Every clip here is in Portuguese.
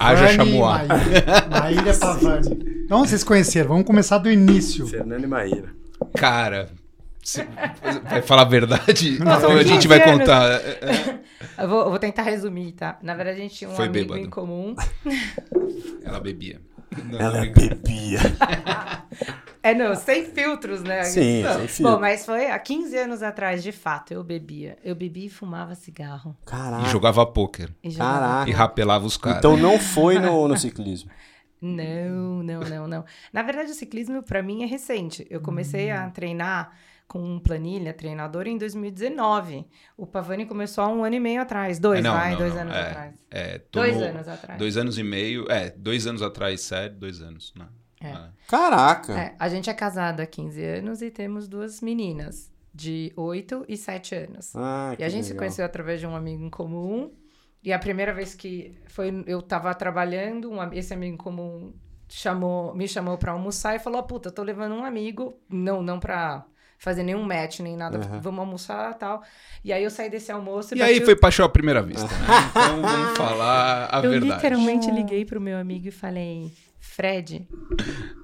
Haja chamois. Maíra. Maíra Pavani. Então vocês conheceram, vamos começar do início. Fernando e Maíra. Cara, vai falar a verdade? São a gente 15 vai anos. contar? Eu vou, eu vou tentar resumir, tá? Na verdade, a gente tinha um Foi amigo bêbado. em comum. Ela bebia. Não, Ela não bebia. É, não, sem filtros, né? Sim, Não. sem filtro. Bom, mas foi há 15 anos atrás, de fato, eu bebia. Eu bebia e fumava cigarro. E Caraca. jogava pôquer. E jogava- Caraca. E rapelava os caras. Então não foi no, no ciclismo. Não, não, não, não. Na verdade, o ciclismo pra mim é recente. Eu comecei a treinar com planilha, treinador, em 2019. O Pavani começou há um ano e meio atrás. Dois, É, não, vai, não, dois não. anos É, atrás. É, Dois anos atrás. Dois anos e meio. É, dois anos atrás, sério, dois anos. Né? É. Ah. Caraca. É, a gente é casado há 15 anos e temos duas meninas, de 8 e 7 anos. Ah, E a gente se legal. conheceu através de um amigo em comum. E a primeira vez que foi, eu tava trabalhando, um esse amigo em comum chamou, me chamou pra almoçar e falou: puta, eu tô levando um amigo, não, não pra fazer nenhum match nem nada, Aham. vamos almoçar tal. E aí eu saí desse almoço E bati aí o- foi paixão à primeira vista, né? Então vamos falar a Eu verdade. literalmente liguei pro meu amigo e falei: Fred,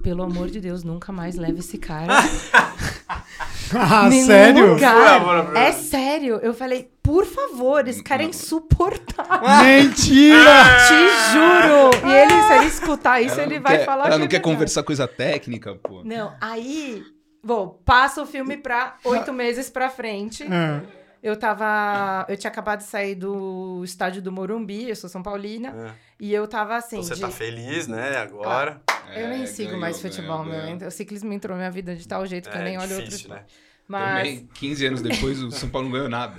pelo amor de Deus, nunca mais leve esse cara. Ah, Nenhum sério? lugar. É sério. Eu falei, por favor, esse cara é insuportável. Mentira! Te juro. E ele, se ele escutar isso, ele vai quer- falar Ela que não é quer verdade. conversar coisa técnica, pô. Não, aí... Bom, passa o filme pra oito meses pra frente. É. Eu tava... Eu tinha acabado de sair do estádio do Morumbi, eu sou São Paulina. É. E eu tava assim... Então você de- tá feliz, né, agora. Eu nem É, sigo ganhou, mais futebol, ganhou, meu. ganhou. O ciclismo entrou na minha vida de tal jeito que eu É nem olho outro difícil, esporte. né? Mas Também, 15 anos depois, o São Paulo não ganhou nada.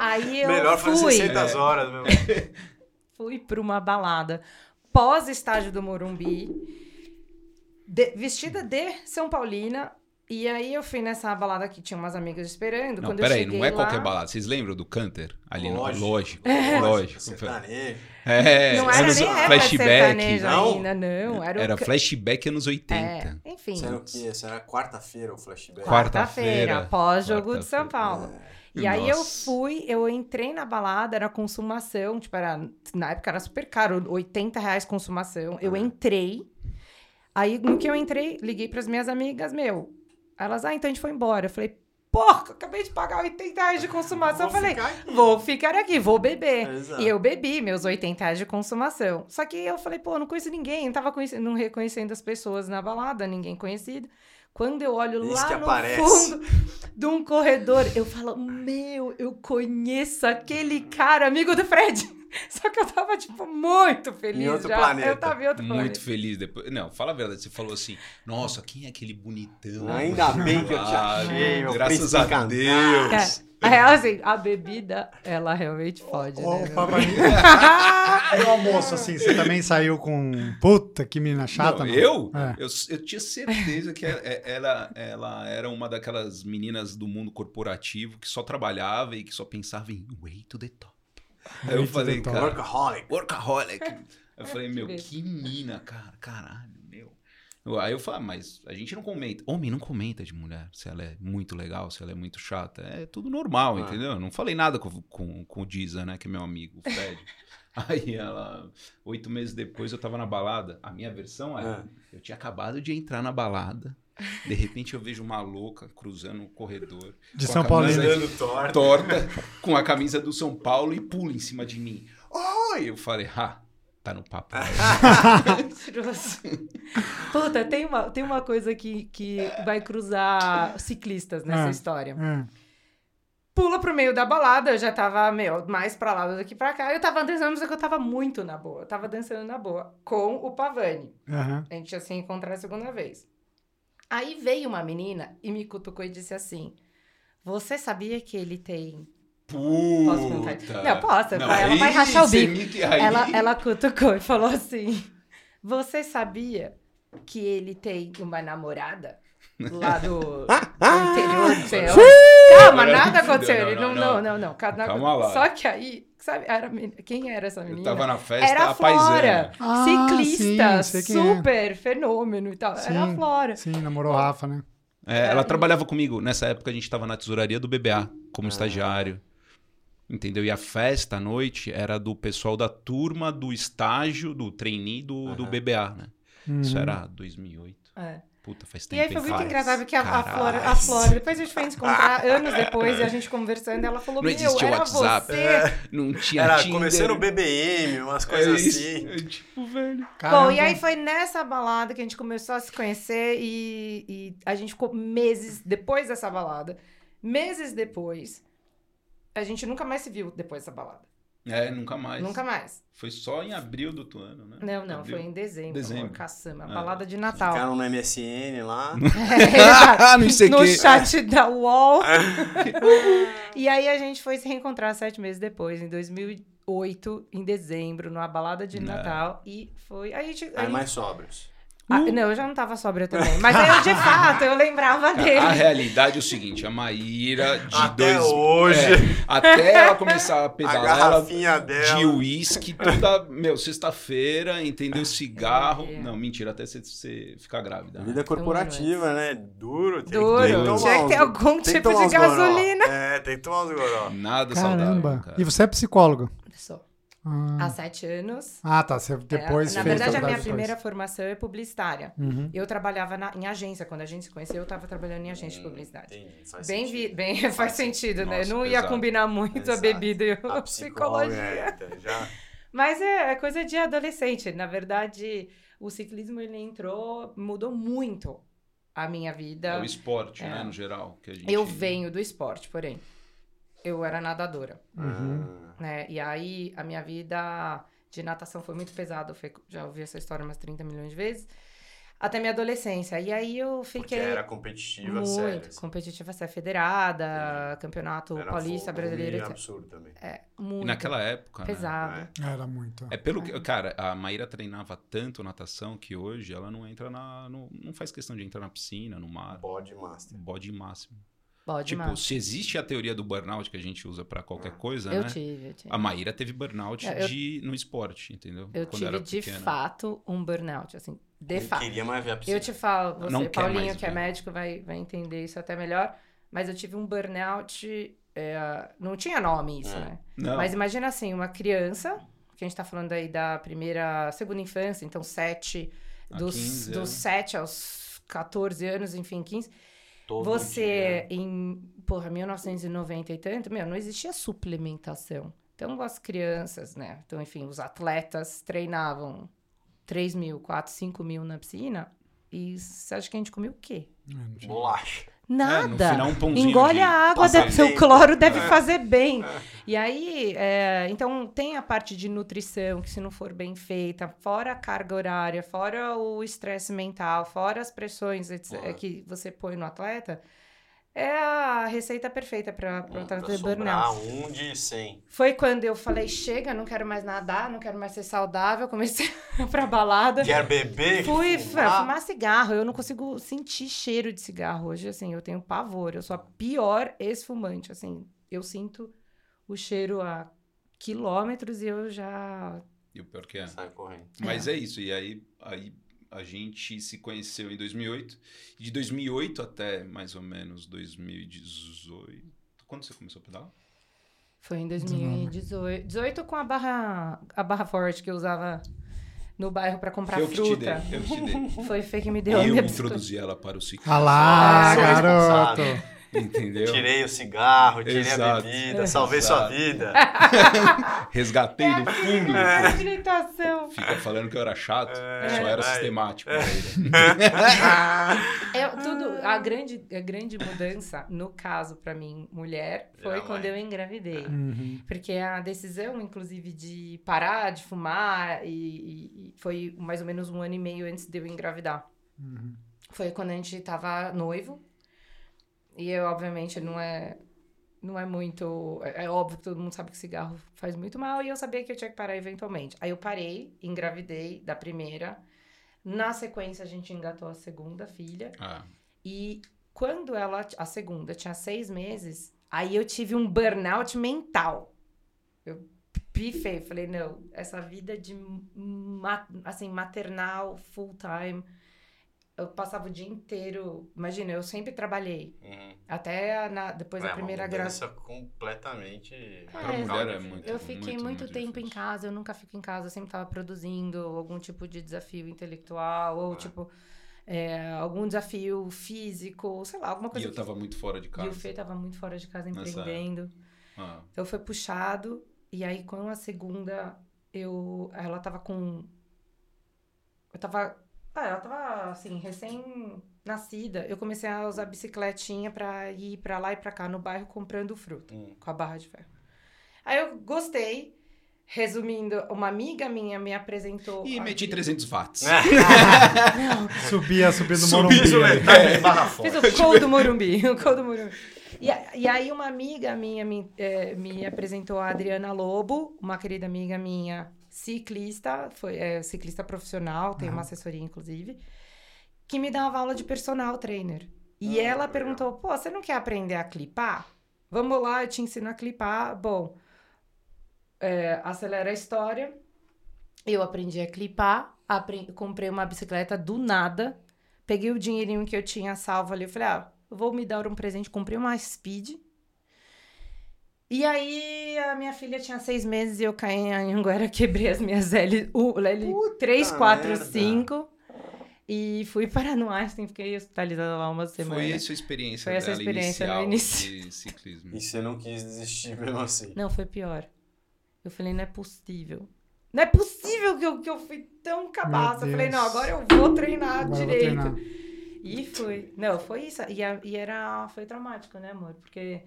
aí eu Melhor fazer fui. 600 horas, meu. fui pra uma balada pós estádio do Morumbi, de- vestida de São Paulina. E aí eu fui nessa balada que tinha umas amigas esperando. Não, Quando peraí, eu cheguei não é lá, qualquer balada. Vocês lembram do Canter? Ali no Lógico. Lógico. É. Lógico. Sertanejo. É, Não era anos- nem época flashback. Não? ainda, não. Era, o Era ca- flashback anos 80. É, enfim. Isso era o quê? Era quarta-feira o flashback. Quarta-feira. Quarta-feira, pós-jogo de São. Paulo. E aí eu Nossa. fui, eu entrei na balada, era consumação, tipo, era, na época era super caro, 80 reais consumação. Eu entrei, aí no que eu entrei, liguei pras minhas amigas, meu, elas, ah, então a gente foi embora. Eu falei, porra, acabei de pagar 80 reais de consumação. Vou eu falei, ficar vou ficar aqui, vou beber. Exato. E eu bebi meus 80 reais de consumação. Só que eu falei, pô, não conheço ninguém, não tava conhecendo, não reconhecendo as pessoas na balada, ninguém conhecido. Quando eu olho Isso lá no aparece. fundo de um corredor, eu falo, meu, eu conheço aquele cara, amigo do Fred. Só que eu tava, tipo, muito feliz Em outro já. planeta. Eu tava em outro Muito planeta. feliz depois. Não, fala a verdade. Você falou assim: Nossa, quem é aquele bonitão? Ainda bem que eu te Ah, achei, meu Graças a encantado. Deus. É, a real, assim, a bebida, ela realmente fode, Ô, né? E o almoço, assim, você também saiu com. Puta, que menina chata, Não, não? eu? É. eu? Eu tinha certeza que ela, ela, ela era uma daquelas meninas do mundo corporativo que só trabalhava e que só pensava em way to the top. Aí eu falei, cara, Workaholic. workaholic. Eu falei, meu, que mina, cara, caralho, meu. Eu- Aí eu falei, ah, mas a gente não comenta. Homem não comenta de mulher, se ela é muito legal, se ela é muito chata. É tudo normal, Ah. entendeu? Eu não falei nada com, com, com o Diza, né, que é meu amigo, o Fred. Aí ela, oito meses depois, eu tava na balada. A minha versão é, Ah. eu tinha acabado de entrar na balada. De repente eu vejo uma louca cruzando o corredor. De São Paulo. Dando torta. Torta, com a camisa do São Paulo e pula em cima de mim. Oi! Eu falei, ah, tá no papo. Puta, tem uma, tem uma coisa que, que vai cruzar ciclistas nessa Ah. história. É. Pula pro meio da balada, eu já tava, meu, mais pra lá do que pra cá. Eu tava dançando, mas é que eu tava muito na boa. Eu tava dançando na boa. Com o Pavani. Aham. A gente ia se encontrar a segunda vez. Aí veio uma menina e me cutucou e disse assim: Você sabia que ele tem. Puta. Posso contar? Não, posso, ela aí vai rachar o bico. aí- Ela, ela cutucou e falou assim: Você sabia que ele tem uma namorada? Lá do, do interior do céu. Calma, nada aconteceu. Não, Ele não, não, não, não. não, não. Calma lá. Só que aí, sabe, era, a menina- quem era essa Eu menina? tava na festa, Era a a Flora, paisana. Ah, ciclista, sim, é. super fenômeno e tal. Era a Sim. Flora. Sim, namorou o Rafa, né? É, ela trabalhava comigo. Nessa época a gente tava na tesouraria do BBA, como estagiário. Entendeu? E a festa à noite era do pessoal da turma do estágio, do trainee do, do Aham. BBA, né? Isso Uhum. era 2008. É. Puta, faz E tempo. aí foi muito faz. engraçado porque a, a. Flora, a Flora, depois a gente foi encontrar anos depois e a gente conversando, ela falou: Não Meu, existia era WhatsApp. você. Não tinha Era Tinder. começando o BBM, umas É coisas isso. assim. É tipo, velho. Caramba. Bom, e aí foi nessa balada que a gente começou a se conhecer e, e a gente ficou meses depois dessa balada. Meses depois, a gente nunca mais se viu depois dessa balada. É, nunca mais. Nunca mais. Foi só em abril do outro ano, né? Não, não, Abril. foi em dezembro. Dezembro. Amor, caçamba, a É. balada de Natal. Ficaram no MSN lá. Exato. não sei no que. chat da UOL. e aí a gente foi se reencontrar sete meses depois, em 2008, em dezembro, numa balada de Não. Natal. E foi. Aí, a gente- Aí aí- mais sóbrios. Ah, não, eu já não tava sóbria também. Mas aí, eu, de fato, eu lembrava dele. A realidade é o seguinte, a Maíra de Até dois... hoje. É, até ela começar a A pedalar, ela garrafinha dela. de uísque, toda, meu, sexta-feira, entendeu? Cigarro. É. Não, mentira, até você, você ficar grávida. né? Vida corporativa, né? Duro. Tem Duro. Que, tem que tomar Tinha que ter algum tipo de uns goró. gasolina. É, tem que tomar uns goró. Nada Caramba. saudável, cara. E você é psicólogo? Só. Ah, Há sete anos. Ah, tá. Você depois É, na fez verdade, a minha primeira formação é publicitária. Uhum. Eu trabalhava na- em agência. Quando a gente se conheceu, eu estava trabalhando em agência de publicidade. Entendi, faz Bem, sentido. vi, bem faz sentido, né? Nossa, Não ia pesado. combinar muito a Exato. bebida e a A psicologia. é, então, já... Mas é, é coisa de adolescente. Na verdade, o ciclismo ele entrou, mudou muito a minha vida. É o esporte, É. né, no geral. Que a gente... Eu venho do esporte, porém. Eu era nadadora, Uhum. Ah, né? E aí a minha vida de natação foi muito pesada. Eu fui- já ouvi essa história umas 30 milhões de vezes. Até minha adolescência. E aí eu porque fiquei era competitiva, muito sério. assim. competitiva, ser federada, campeonato Era paulista, brasileiro, etc. absurdo também. É, E muito naquela época, né? pesado. Era muito. É pelo que, cara, a Maíra treinava tanto natação que hoje ela não entra na, no- não faz questão de entrar na piscina, no mar, Body Master. bode máximo. Pode tipo, se existe a teoria do burnout que a gente usa pra qualquer coisa, Eu né? tive, eu tive. A Maíra teve burnout É, eu- de, no esporte, entendeu? Eu Quando tive era de fato um burnout, assim, de Nem fato. queria mais ver a piscina. Eu te falo, você, Não Paulinho, que é médico, vai, vai entender isso até melhor. Mas eu tive um burnout. é, não tinha nome isso, É. né? Não, Mas imagina assim, uma criança, que a gente tá falando aí da primeira, segunda infância, então sete, A dos, 15 dos. 7 aos 14 anos, enfim, 15. Todo você, dia. em, porra, 1990 e tanto, meu, não existia suplementação. Então, as crianças, né? Então, enfim, os atletas treinavam 3 mil, 4, 5 mil na piscina. E você acha que a gente comia o quê? Bolacha. É, Nada. final, um Engole de a água, deve, seu tempo. cloro deve É. fazer bem. E aí, é, então tem a parte de nutrição, que se não for bem feita, fora a carga horária, fora o estresse mental, fora as pressões que você põe no atleta, é a receita perfeita para o ter sobrar burnout. um de 100. Foi quando eu falei, chega, não quero mais nadar, não quero mais ser saudável, comecei a ir pra balada. Quer beber? Fui fumar? fumar. cigarro. Eu não consigo sentir cheiro de cigarro hoje, assim. Eu tenho pavor. Eu sou a pior ex-fumante, assim. Eu sinto o cheiro a quilômetros e eu já... E o pior que é. Sai correndo. Mas é. isso, e aí, aí a gente se conheceu em 2008. E de 2008 até mais ou menos 2018. Quando você começou a pedalar? Foi em 2018. 18 com a barra, a barra forte que eu usava no bairro pra comprar eu que te fruta. dei, eu que te dei. Foi Fê que me E deu. a eu introduzi ela para o ciclo. Ah lá, Ah, garoto. Entendeu? Tirei o cigarro, tirei a Exato. bebida, salvei sua Exato. vida. Resgatei do fundo. do É. Habilitação. Fica falando que eu era chato. eu só É, era vai. sistemático. É, tudo, a grande, a grande mudança, no caso, pra mim, mulher, foi quando eu engravidei. Uhum. Porque a decisão, inclusive, de parar de fumar e, e- e foi mais ou menos um ano e meio antes de eu engravidar. Uhum. Foi quando a gente tava noivo. E eu, obviamente, não é. Não é muito. É é óbvio que todo mundo sabe que cigarro faz muito mal. E eu sabia que eu tinha que parar eventualmente. Aí eu parei, engravidei da primeira. Na sequência, a gente engatou a segunda filha. Ah, E quando ela, a segunda, tinha seis meses, aí eu tive um burnout mental. Eu pifei, falei, não, essa vida de, assim, maternal, full time, eu passava o dia inteiro. Imagina, eu sempre trabalhei. Uhum. Até a- na- depois É da uma primeira graça. completamente. Pra É, mulher é radical, muito. Eu fiquei muito, muito tempo em difícil. casa, eu nunca fico em casa, eu sempre tava produzindo algum tipo de desafio intelectual, ou tipo, é, algum desafio físico, sei lá, alguma E coisa. eu tava muito fora de que... casa. E o Fê tava muito fora de casa Nessa empreendendo. Ah, Então foi puxado. E aí, com a segunda, eu. Ela tava com. Eu tava. Ah, ela tava assim, recém-nascida. Eu comecei a usar bicicletinha pra ir pra lá e pra cá no bairro comprando fruta Hum. com a barra de ferro. Aí eu gostei. Resumindo, uma amiga minha me apresentou. E meti 300 watts. Não, Subia, subia no Morumbi. metade barra fora. Fiz o call do Morumbi. O call do Morumbi. E, e aí, uma amiga minha me, eh, me apresentou a Adriana Lobo, uma querida amiga minha, ciclista, foi é, ciclista profissional, tem uma assessoria, inclusive, que me dava aula de personal trainer. E Ah, ela legal. perguntou: pô, você não quer aprender a clipar? Vamos lá, eu te ensino a clipar. Bom, é, acelera a história. Eu aprendi a clipar, apre- comprei uma bicicleta do nada, peguei o dinheirinho que eu tinha salvo ali, eu falei, ah, vou me dar um presente, comprei uma Speed. E aí, a minha filha tinha seis meses e eu caí em Anhanguera, quebrei as minhas L, U, L3, 4, merda. 5. E fui parar no Einstein, fiquei hospitalizada lá uma semana. Foi essa a experiência Foi essa experiência no inicial início. de ciclismo. E você não quis desistir mesmo assim. Não, foi pior. Eu falei, não é possível. Não é possível que eu, que eu fui tão cabaça. Eu falei, não, agora eu vou treinar Agora eu vou direito. treinar. E foi. Não, foi isso. E, a- e era, foi traumático, né, amor? Porque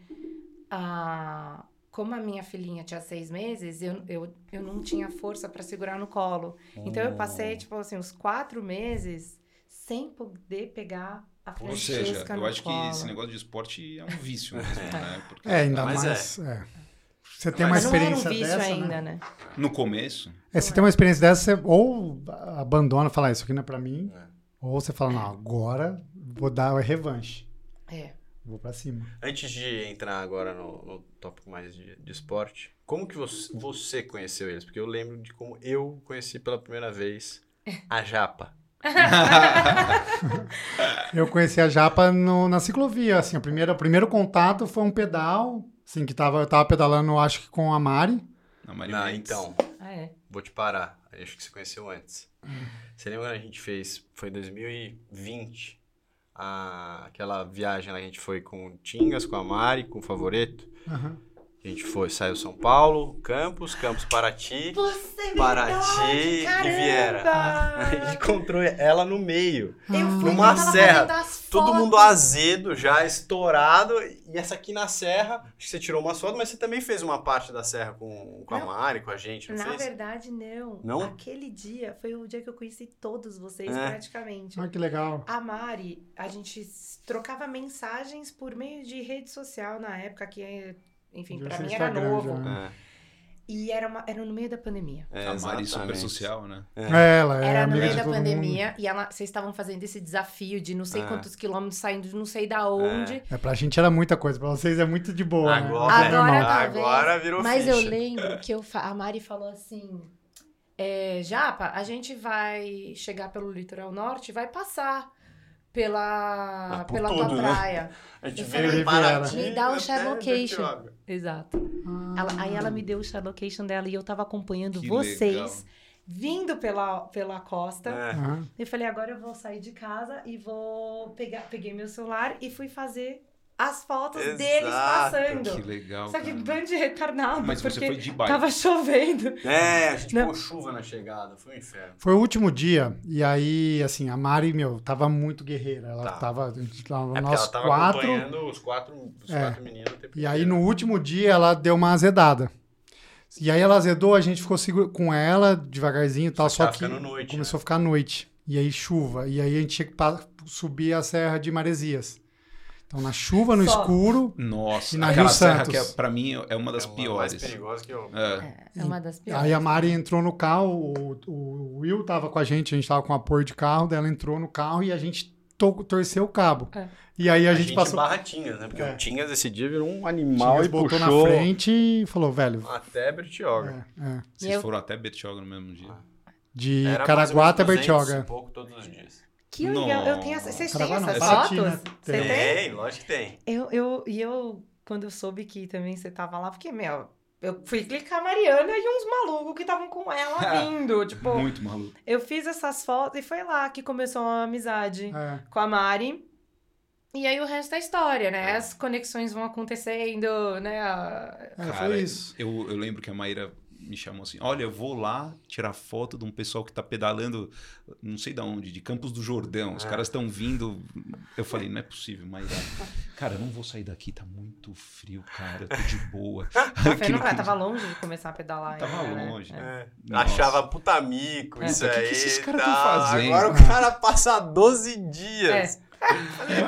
a, como a minha filhinha tinha seis meses, eu, eu, eu não tinha força pra segurar no colo. Então eu passei, tipo assim, uns quatro meses sem poder pegar a Ou Francesca seja, eu no acho que colo. esse negócio de esporte é um vício mesmo, né? Porque É, ainda Mas mais. é. Você tem uma Mas Mas não era um experiência vício dessa, ainda, né? né? no começo, É, você tem uma experiência dessa, você ou abandona, fala, "Ah, isso aqui não é pra mim, É. ou você fala, não, agora vou dar a revanche. É. Vou pra cima. Antes de entrar agora no, no tópico mais de, de esporte, como que você, você conheceu eles? Porque eu lembro de como eu conheci pela primeira vez a Japa. Eu conheci a Japa no- na ciclovia, assim, a primeira, o primeiro contato foi um pedal, assim, que tava, eu tava pedalando, acho que com a Mari. na Mari Não, então, Ah, é. vou te parar. Acho que você conheceu antes. Você lembra quando a gente fez, foi 2020, a, aquela viagem lá que a gente foi com o Tingas, com a Mari, com o Favoreto? Aham. A gente foi, saiu São Paulo, Campos, Campos Paraty, Você é Paraty e verdade, Viera. caramba! A gente encontrou ela no meio. Eu fui Numa serra, Todo mundo azedo, já estourado. E essa aqui na serra, acho que você tirou uma foto, mas você também fez uma parte da serra com, com a. Mari, com a gente, não Na fez? verdade, não. Não? Aquele dia foi o dia que eu conheci todos vocês, É. praticamente. Ah, que legal. A Mari, a gente trocava mensagens por meio de rede social na época, que, é, enfim, ser mim era Instagram novo. já. É, E era, uma- era no meio da pandemia. é, a Mari super social, né? É, ela é Era no meio da pandemia e ela, vocês estavam fazendo esse desafio de não sei É. quantos quilômetros saindo de não sei da onde. mundo. É, pra gente era muita coisa, pra vocês é muito de boa, Agora- né? É Agora normal. tá. Agora virou Mas ficha. eu lembro que eu a Mari falou assim: é, Japa, a gente vai chegar pelo litoral norte e vai passar pela, Ah, pela tudo, tua né? praia. A gente Eu veio falei, me dá o share location. Exato. Ah, Ela- aí ela me deu o share location dela e eu tava acompanhando Que vocês legal. vindo pela, pela costa. É. Eu falei, agora eu vou sair de casa e vou pegar. Peguei meu celular e fui fazer as fotos Exato. deles Que passando. legal. Só que bando de retardado, Mas você porque foi de bike. tava chovendo. É, a gente chuva na chegada, foi um inferno. Foi o último dia, e aí, assim, a Mari, meu, tava muito guerreira. Ela Tá. tava, a gente tava É nós ela tava quatro. acompanhando os quatro, os É. quatro meninos E aí, no último dia, ela deu uma azedada. E aí, ela azedou, a gente ficou seguro com ela, devagarzinho e tal, Só só que que noite, começou né? a ficar noite. E aí, chuva. E aí, a gente tinha que subir a Serra de Maresias. Então, na chuva, no Só. escuro, Nossa, E na Rio serra Santos. que é, pra mim é uma das É uma piores. mais perigosa que eu... É. É uma das piores. Aí a Mari entrou no carro, o, o Will tava com a gente, a gente tava com apoio de carro, daí ela entrou no carro e a gente to- torceu o cabo. É. E aí a, A gente, gente passou. barra Tinhas, né? Porque É. o Tinhas esse dia virou um animal Tinhas e botou puxou na frente e falou, velho. até Bertioga. é, é. Vocês Eu- foram até Bertioga no mesmo dia. De Era Caraguá até ou menos 200 Bertioga. e pouco todos os dias. Que legal. Eu tenho essa... Vocês têm essas Paraty, fotos? Você Tem. tem? Tem, lógico que tem. Eu, eu, e eu, quando eu soube que também você tava lá, porque, meu, eu fui clicar a Mariana e uns malucos que estavam com ela vindo. tipo, Muito maluco. eu fiz essas fotos e foi lá que começou a amizade É. com a Mari. E aí o resto é história, né? As conexões vão acontecendo, né? É, Cara, foi isso. Eu, eu lembro que a Maíra me chamou assim: olha, eu vou lá tirar foto de um pessoal que tá pedalando, não sei de onde, de Campos do Jordão. Os É. caras estão vindo. Eu falei: não é possível, Maíra. Cara, eu não vou sair daqui, tá muito frio, cara. Eu tô de boa. Foi Aquilo no cara, tava longe de começar a pedalar. Tava ainda, né? longe, É. né? É. Nossa. Achava puta mico, É. isso O que que aí. esses caras tá. tão fazendo? Agora o cara passa 12 dias. É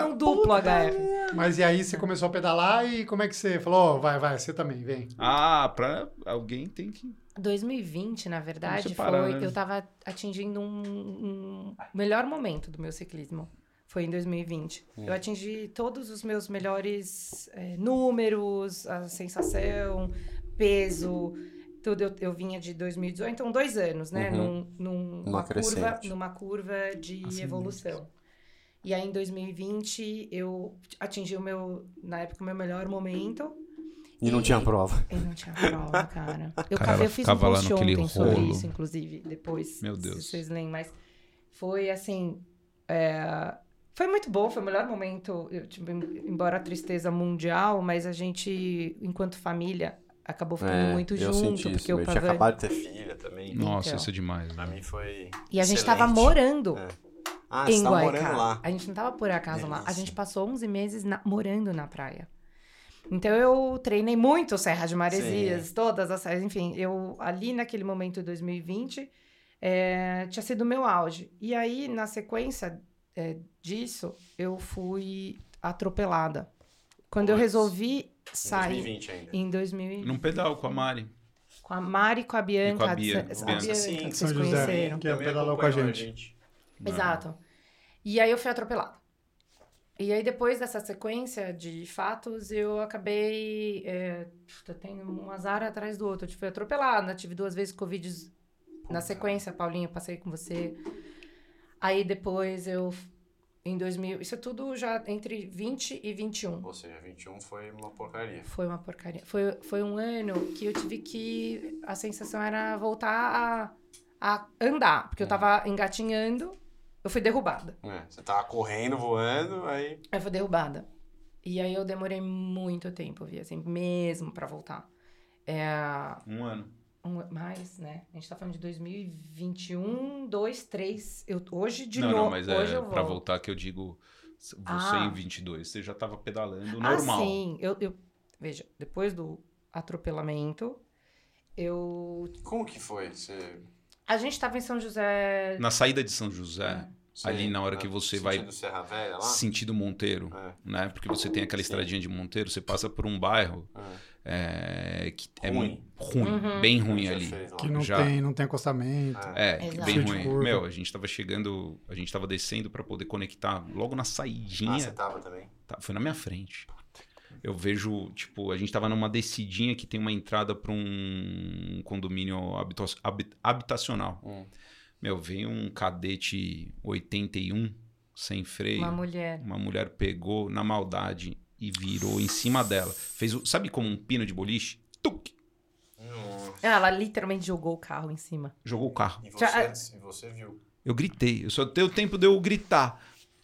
um duplo HF. Mas e aí você começou a pedalar e como é que você falou? "Ó, vai, vai, você também, vem. Ah, pra alguém tem que. 2020, na verdade, separar, foi. né? Eu tava atingindo um, um melhor momento do meu ciclismo. Foi em 2020. Hum. Eu atingi todos os meus melhores é, números, a sensação, peso, tudo. Eu, eu vinha de 2018, então dois anos, né? Uhum. Num, num- Uma numa, curva, crescente. numa curva de Ascendente. evolução. E aí, em 2020, eu atingi o meu, na época, o meu melhor momento. E não tinha prova. Eu não tinha prova, cara. Eu, Cara, cavei, eu fiz um post ontem sobre rolo. isso, inclusive, depois. Meu Deus. Se vocês lembram, mas foi assim. é, Foi muito bom, foi o melhor momento. Eu, tipo, em- embora a tristeza mundial, mas a gente, enquanto família, acabou ficando muito É, eu junto. senti porque isso. eu Eu tinha acabado de ter filha também. Nossa, Então. isso é demais. Pra né? mim foi. E a gente excelente. tava morando. É. Ah, em você Guaicá. morando lá. A gente não tava por acaso lá. A Delícia. gente passou 11 meses na- morando na praia. Então eu treinei muito Serra de Maresias, todas as serras, enfim, eu ali naquele momento de 2020 é, tinha sido o meu auge. E aí, na sequência é, disso, eu fui atropelada. Quando eu resolvi Em sair 2020 ainda. em 2020, Num pedal com a Mari. com a Mari e com a Bianca, com a Bia, de- com a a Bianca. Bianca, Sim, que vocês José. conheceram. Que pedalou com a acompanhou gente. Exato. E aí eu fui atropelada. E aí depois dessa sequência de fatos, eu acabei é, tendo um azar atrás do outro. Eu fui atropelada, tive duas vezes Covid na sequência, Paulinho, passei com você. Aí depois eu, em 2000, isso é tudo já entre 20 e 21. Ou seja, 21 foi uma porcaria. Foi uma porcaria. Foi, foi um ano que eu tive que. A sensação era voltar a, a andar, porque eu tava engatinhando, eu fui derrubada. É, você tava correndo, voando, aí. Eu fui derrubada. E aí eu demorei muito tempo, vi, assim, mesmo pra voltar. É, Um ano. um- mais, né? A gente tá falando de 2021, 2, 3. Eu, hoje, de não, novo, não, mas hoje é eu pra voltar que eu digo. Você Ah. em 22, você já tava pedalando Ah, normal. sim. Eu, eu, veja, depois do atropelamento, eu... Como que foi? Você. A gente tava em São José... Na saída de São José, você Ali na hora que no você vai- sentido Serra Velha lá? sentido Monteiro, É, né? Porque você tem aquela Sim. estradinha de Monteiro, você passa por um bairro é. é, que é Ruim. ruim, Uhum. bem ruim ali. fez. Que não, Já. tem, não tem acostamento. É. É, bem ruim. curva. Meu, a gente tava chegando, a gente tava descendo pra poder conectar logo na Ah, saidinha. você tava também. Tá, foi na minha frente. Eu vejo, tipo, a gente tava numa descidinha que tem uma entrada pra um condomínio habita- habi- habitacional. Hum. Meu, veio um cadete 81 sem freio. Uma mulher. Uma mulher pegou na maldade e virou em cima dela. Fez, o- sabe como um pino de boliche? Tuc! Nossa. Ela literalmente jogou o carro em cima. Jogou o carro. E você, Já- e você viu. Eu gritei. Eu só dei o tempo de eu gritar.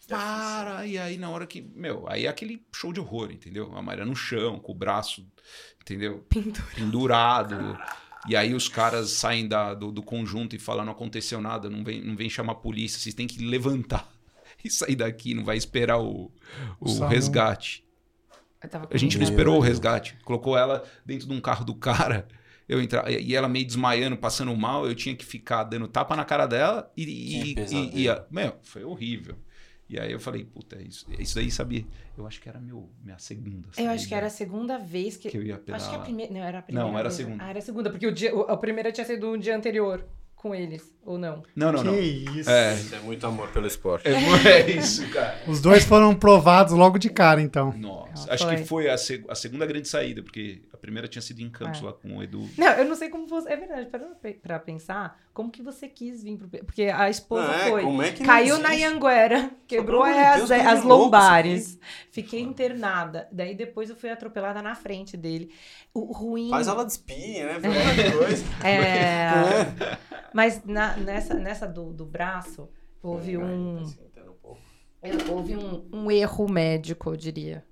Para! E aí, na hora que. Meu, aí é aquele show de horror, entendeu? A Maria no chão, com o braço, entendeu? Pintura. Pendurado. E aí os caras saem da, do, do conjunto e falam: não aconteceu nada, não vem, não vem chamar a polícia, vocês têm que levantar e sair daqui, não vai esperar o, o Salão. resgate. A gente não esperou o resgate. Colocou ela dentro de um carro do cara. Eu entra... E ela meio desmaiando, passando mal. Eu tinha que ficar dando tapa na cara dela. E, e, pesadelo. e, e a- Meu, foi horrível. E aí eu falei, puta, isso, isso daí, sabia? Eu acho que era meu, minha segunda. Eu acho saída que era a segunda vez que. que eu ia pedalar. Acho que a primeira. Não, era a primeira. Não, era a segunda. Ah, era a segunda, porque o dia, o- a primeira tinha sido um dia anterior. com eles, ou não? Não, não, que não. isso. É. Isso é muito amor pelo esporte. É, é isso, cara. Os dois foram provados logo de cara, então. Nossa, Ah, acho foi. que foi a, seg- a segunda grande saída, porque a primeira tinha sido em Campos É. lá com o Edu. Não, eu não sei como você. É verdade, para pra pensar, como que você quis vir pro. Porque a esposa é, foi. como é que Caiu na? Ianguera, quebrou as, as lombares. Fiquei internada. Daí depois eu fui atropelada na frente dele. O ruim. Faz aula de espinha, né? Coisa. É. Mas na- nessa, nessa do, do braço, houve um. tá um pouco. Houve um, um erro médico, eu diria.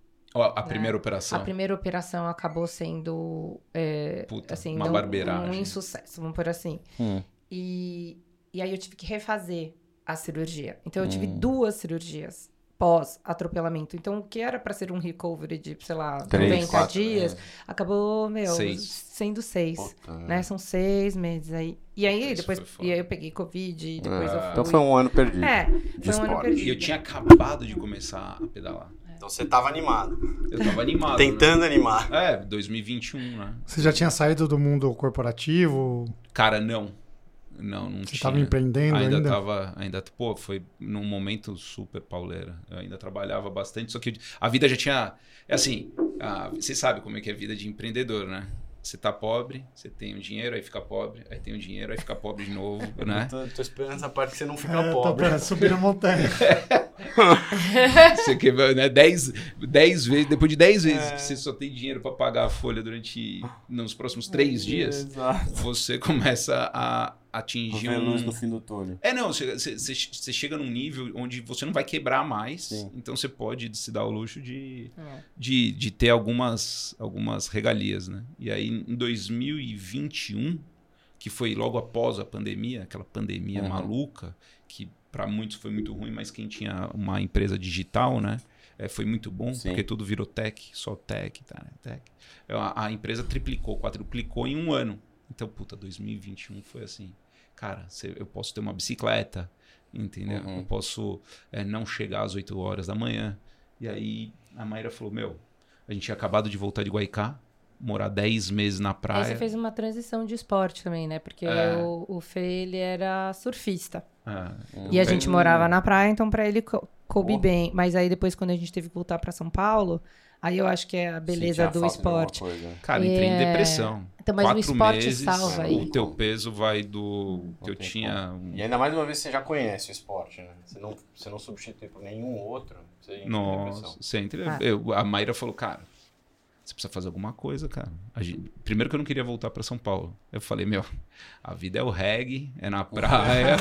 A Né? primeira operação. A primeira operação acabou sendo. é, Puta, assim, uma barbeiragem. Um insucesso, vamos por assim. Hum. E, e aí eu tive que refazer a cirurgia. Então eu tive Hum. duas cirurgias pós-atropelamento. Então o que era pra ser um recovery de, sei lá, Três, 90 quatro, dias, é. acabou, meu, Seis. sendo seis. Puta, Né? São seis meses aí. E aí Isso depois e aí eu peguei Covid, e depois Ah. eu fui. Então foi um ano perdido. É, foi um ano perdido. E eu tinha acabado de começar a pedalar. Então você tava animado. Eu tava animado. Tentando animar. Né? É, 2021, né? Você já tinha saído do mundo corporativo? Cara, não. Não, não Você tinha. estava empreendendo ainda? ainda tava ainda pô foi num momento super pauleira eu ainda trabalhava bastante só que a vida já tinha é assim a, você sabe como é que é a vida de empreendedor né você tá pobre você tem o dinheiro aí fica pobre aí tem o dinheiro aí fica pobre de novo né Tô, tô esperando essa parte que você não fica É, tô pobre. pra subir na montanha. você quebra né 10 10 vezes depois de 10 vezes É. que você só tem dinheiro para pagar a folha durante nos próximos três dias Exato. você começa a atingir a luz um no fim do túnel. É, não, você, você- você- você chega num nível onde você não vai quebrar mais, Sim. então você pode se dar o luxo de, É. de, de ter algumas, algumas regalias, né? E aí, em 2021, que foi logo após a pandemia, aquela pandemia Uhum. maluca, para muitos foi muito ruim, mas quem tinha uma empresa digital, né? é, foi muito bom, Sim. porque tudo virou tech, só tech, tá? né? Tech. A, a empresa triplicou, quadruplicou em um ano. Então, puta, 2021 foi assim. Cara, cê- eu posso ter uma bicicleta, entendeu? Uhum. Eu posso é, não chegar às 8 horas da manhã. E aí a Mayra falou: Meu, a gente tinha acabado de voltar de Guaicá, morar 10 meses na Aí praia. você fez uma transição de esporte também, né? Porque É. o, o Fê, ele era surfista. Ah, E a gente morava na praia, então pra ele co- coube Pô. bem. Mas aí depois, quando a gente teve que voltar pra São Paulo, aí eu acho que é a beleza do esporte. Cara, entrei em É. depressão. Então, mas o Quatro esporte meses, salva aí. o teu peso vai do que eu tinha. um- E ainda mais uma vez você já conhece o esporte, né? Você não, você não substitui por nenhum outro. Você entra em Nossa, depressão. você entra- Ah. eu- a Mayra falou, cara, você precisa fazer alguma coisa, cara. Gente- primeiro que eu não queria voltar para São Paulo. Eu falei, meu, a vida é o reggae, é na praia,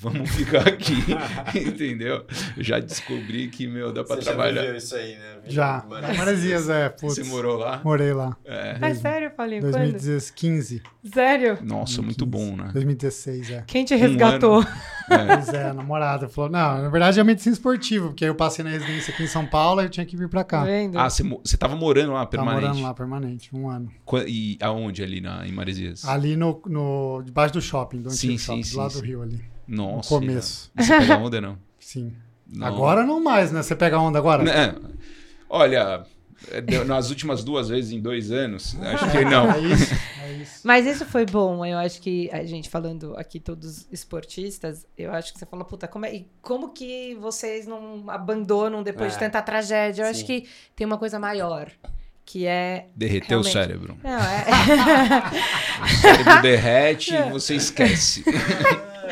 vamos ficar aqui, entendeu? Eu já descobri que, meu, dá para Você já trabalhar. viveu isso aí, né? Já. Maresias. É. Putz, Você morou lá? Morei lá. É. É sério, eu falei, quando? 2015. Sério? Nossa, muito bom, né? 2016, é. Quem te resgatou? Pois é, a namorada falou, não, na verdade é medicina esportiva, porque eu passei na residência aqui em São Paulo e eu tinha que vir pra cá. vendo? Ah, você, você tava morando lá, Tava permanente? morando lá permanente, um ano. E aonde ali na, em Maresias? Ali no, no debaixo do shopping, do antigo sim, shopping, sim, do lado sim. do Rio ali. Nossa. no começo. Você pega onda, não? Sim. Não. Agora não mais, né? Você pega onda agora? Né, Olha, é, nas últimas duas vezes em dois anos, acho que não. É isso, é isso. Mas isso foi bom. Eu acho que a gente falando aqui todos esportistas, eu acho que você falou, puta, como, é, e como que vocês não abandonam depois É. de tanta tragédia? Eu acho Sim. que tem uma coisa maior, que é Derreter o Realmente. cérebro. não, é, O cérebro derrete e você esquece.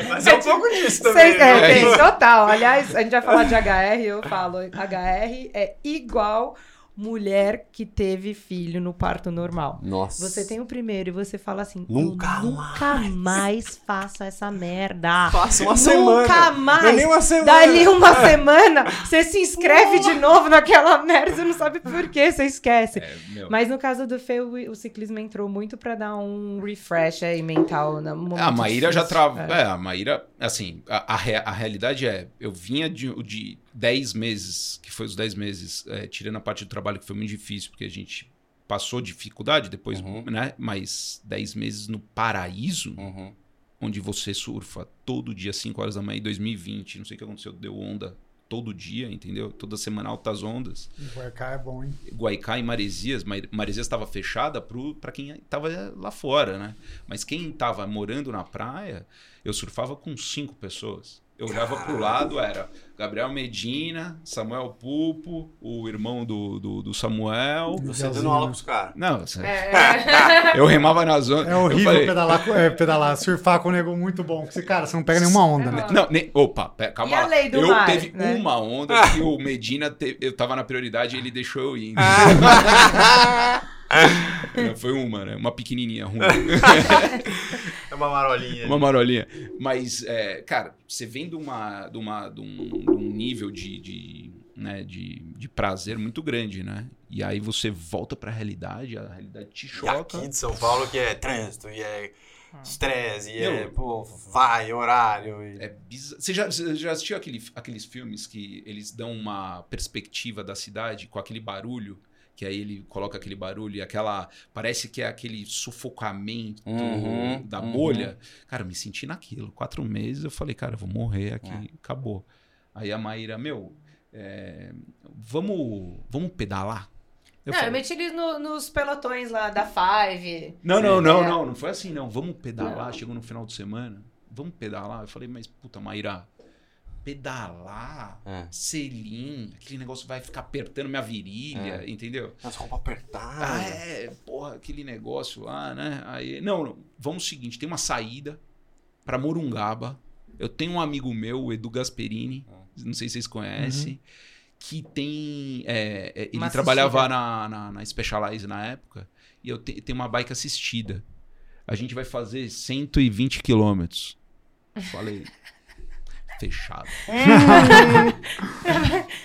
Mas é um pouco disso também. Vocês- é, né? tem, total. Aliás, a gente vai falar de HR, eu falo, HR é igual mulher que teve filho no parto normal. Nossa. Você tem o primeiro e você fala assim, Nunca nunca mais faça essa merda. Passa uma Nunca semana. mais. Não é nem uma semana. Dali uma semana, você se inscreve de novo naquela merda, você não sabe por que, você esquece. É. Mas no caso do Fê, o, o ciclismo entrou muito pra dar um refresh aí mental. No momento A Maíra já difícil. trava. É. É. a Maíra, assim, a, a, a realidade é, eu vinha de, de 10 meses, que foi os 10 meses, é, tirando a parte do trabalho que foi muito difícil, porque a gente passou dificuldade depois, Uhum. né? Mas 10 meses no paraíso, Uhum. onde você surfa todo dia 5 horas da manhã em 2020, não sei o que aconteceu, deu onda todo dia, entendeu? Toda semana altas ondas. Guaicá é bom, hein? Guaicá e Maresias, Mar- Maresias estava fechada para quem estava lá fora, né? Mas quem estava morando na praia, eu surfava com cinco pessoas. Eu olhava pro lado, era Gabriel Medina, Samuel Pupo, o irmão do, do, do Samuel. Você dando aula pros caras. Não, você- É, eu remava na zona. É horrível falei, pedalar, é, pedalar, surfar com o nego muito bom. Porque, cara, você não pega nenhuma onda, né? Não, nem, opa, pe- calma E a lei do eu mar, teve né? uma onda que o Medina te- eu tava na prioridade e ele deixou eu ir. Não, Foi uma, né? Uma pequenininha ruim. É uma marolinha. uma marolinha. Mas, é, cara, você vem de, uma, de, uma, de, um, de um nível de, de, né, de, de prazer muito grande, né? E aí você volta pra realidade, a realidade te E choca. aqui de São Paulo que é trânsito, e é estresse, e é, Meu. pô, vai, horário. E... É bizarro. Você já, você já assistiu aquele, aqueles filmes que eles dão uma perspectiva da cidade com aquele barulho? Que aí ele coloca aquele barulho e aquela. Parece que é aquele sufocamento Uhum, da uhum. bolha. Cara, eu me senti naquilo. Quatro meses eu falei, cara, eu vou morrer aqui. É. Acabou. Aí a Maíra, meu, é, vamos, vamos pedalar? Eu não, eu falei, meti eles no- nos pelotões lá da Five. não, não, não, É. não, não foi assim, não. Vamos pedalar. Não. Chegou no final de semana. Vamos pedalar. Eu falei, mas puta, Maíra, pedalar, É. selim, aquele negócio vai ficar apertando minha virilha, É. entendeu? Nossa, roupa apertada. Ah, é, porra, aquele negócio lá, né? Aí, não, não, vamos o seguinte, tem uma saída pra Morungaba. Eu tenho um amigo meu, o Edu Gasperini, não sei se vocês conhecem, que tem. é, é, ele Uma trabalhava na, na, na Specialize na época, e eu te- tenho uma bike assistida. A gente vai fazer 120 quilômetros. Falei. Fechado.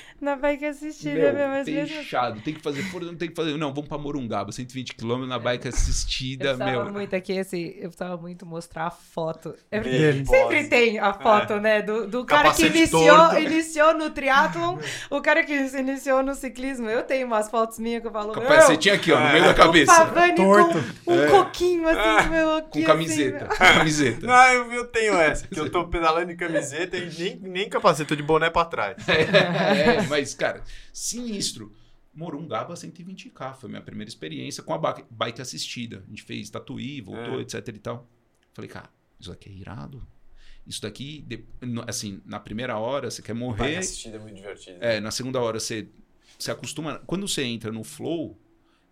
Na bike assistida Meu, mesmo, mas mesmo fechado. Tem que fazer força, não tem que fazer. Não, vamos pra Morungaba, 120 km na bike assistida, Eu precisava meu. muito aqui, assim, eu precisava muito mostrar a foto. Eu- Dele, Sempre pose. tem a foto, né? Do, do cara que iniciou, torto. iniciou no triatlon, o cara que se iniciou no ciclismo. Eu tenho umas fotos minhas que eu falo, meu, Capacetinho aqui, ó, no meio da o cabeça. Pavani Torto. com um coquinho assim, meu, aqui, Com assim, camiseta. meu. camiseta. Não, eu, eu tenho essa, que eu tô pedalando de camiseta e nem, nem capacete, tô de boné pra trás. É, mas, cara, sinistro. Morungaba 120k, foi minha primeira experiência com a bike assistida. A gente fez tatuí, voltou, É. etc e tal. Falei, cara, isso aqui é irado. Isso daqui, assim, na primeira hora você quer morrer. assistir, é muito divertido. É, na segunda hora você se acostuma. Quando você entra no flow,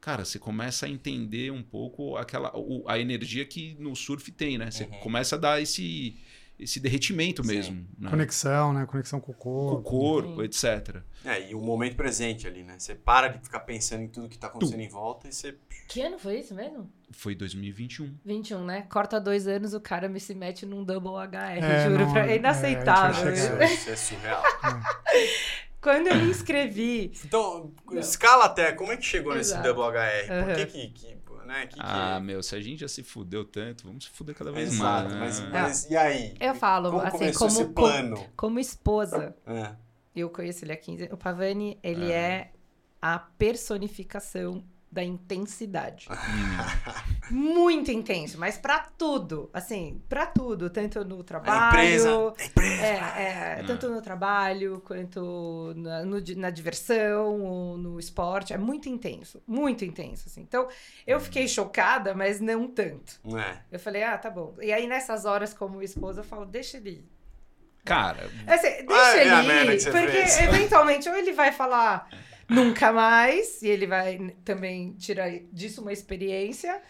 cara, você começa a entender um pouco aquela a energia que no surf tem, né? Você Uhum. começa a dar esse esse derretimento mesmo, né? Conexão, né? Conexão com o com o corpo. corpo, Sim. etc. É, e o momento presente ali, né? Você para de ficar pensando em tudo que tá acontecendo em volta e você. Que ano foi isso mesmo? Foi 2021. 21, né? Corta dois anos, o cara me se mete num double HR, É, juro. não, pra... É é, inaceitável. a gente Isso, é- isso é surreal. Quando eu me inscrevi, Então, escala até, como é que chegou Exato. nesse WHR? Por Uhum. que que. que, né, que, que- Ah, meu, se a gente já se fudeu tanto, vamos se fuder cada vez Exato, mais. mas, né? mas e aí? eu falo, Como assim, como, esse plano? como esposa, É. eu conheço ele há 15 anos. O Pavani, ele é a personificação da intensidade. Muito intenso, mas pra tudo. Assim, pra tudo. Tanto no A trabalho. empresa. A empresa. É, é, tanto no trabalho quanto na, no na diversão, ou no esporte. É muito intenso. Muito intenso, assim. Então, eu fiquei chocada, mas não tanto. Não é? Eu falei, ah, tá bom. E aí, nessas horas, como esposa, eu falo, deixa ele ir. Cara, Assim, deixa Ah, é ele ir, porque fez. eventualmente ou ele vai falar nunca mais, e ele vai também tirar disso uma experiência,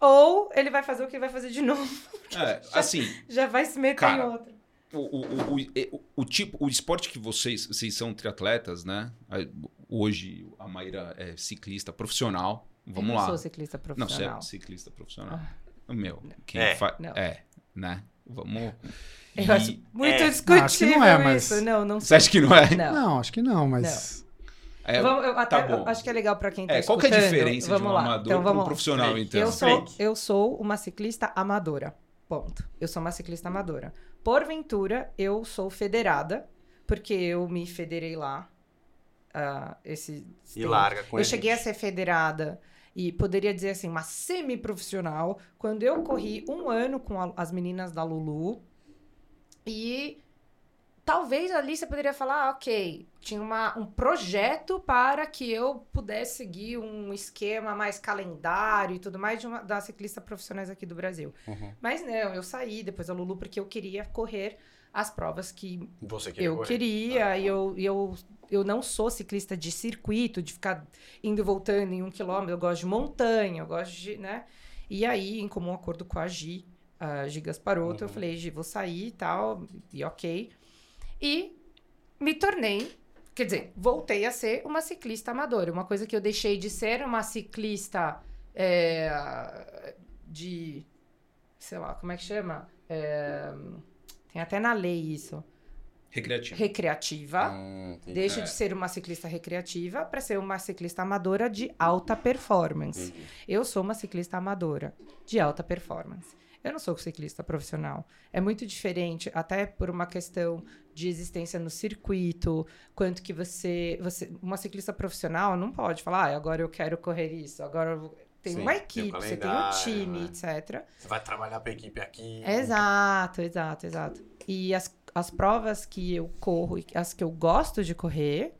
ou ele vai fazer o que ele vai fazer de novo, é, assim, já vai se meter Cara, em outra. o, o, o, o, o tipo, o esporte que vocês, vocês são triatletas, né? Hoje a Maíra é ciclista profissional. Vamos eu lá. não sou ciclista Não, você profissional. é ciclista profissional. Meu, quem É. fa- Não. é, né? Vamos. Eu E- acho muito é. discutível Não, acho que não é, mas- isso. Não, não Você sei. acha que não é? Não. Não, acho que não, mas. É, Vamos- eu até, tá bom. eu acho que é legal pra quem tá É, qual que é a diferença vamos de um lá. amador então, para um lá. profissional, então? Eu sou, eu sou uma ciclista amadora. Ponto. Eu sou uma ciclista amadora. Porventura, eu sou federada, porque eu me federei lá. ah, esse E larga com Eu a cheguei a gente. ser federada e poderia dizer assim, uma semi-profissional, quando eu corri um ano com a- as meninas da Lulu e talvez ali você poderia falar, ah, ok, tinha uma, um projeto para que eu pudesse seguir um esquema mais calendário e tudo mais de uma, das ciclistas profissionais aqui do Brasil. Uhum. Mas não, eu saí depois da Lulu porque eu queria correr as provas que Você queria eu correr? queria Ah, e eu, eu, eu não sou ciclista de circuito, de ficar indo e voltando em um quilômetro. Eu gosto de montanha, eu gosto de, né? E aí, em comum acordo com a Gi, a Gi Gasparotto, eu Uhum. falei, Gi, vou sair e tal, e ok. E me tornei, quer dizer, voltei a ser uma ciclista amadora. Uma coisa que eu deixei de ser uma ciclista é, de, sei lá, como é que chama? É, tem até na lei isso. Recreativo. Recreativa. Hum. Deixa É. de ser uma ciclista recreativa para ser uma ciclista amadora de alta performance. Entendi. Eu sou uma ciclista amadora de alta performance. Eu não sou ciclista profissional. É muito diferente, até por uma questão de existência no circuito, quanto que você, você uma ciclista profissional não pode falar, ah, agora eu quero correr isso, agora eu vou-" tem Sim, uma tem o equipe, você tem um time, né? etc. Você vai trabalhar pra equipe aqui. Exato, exato, exato. E as, as provas que eu corro e as que eu gosto de correr,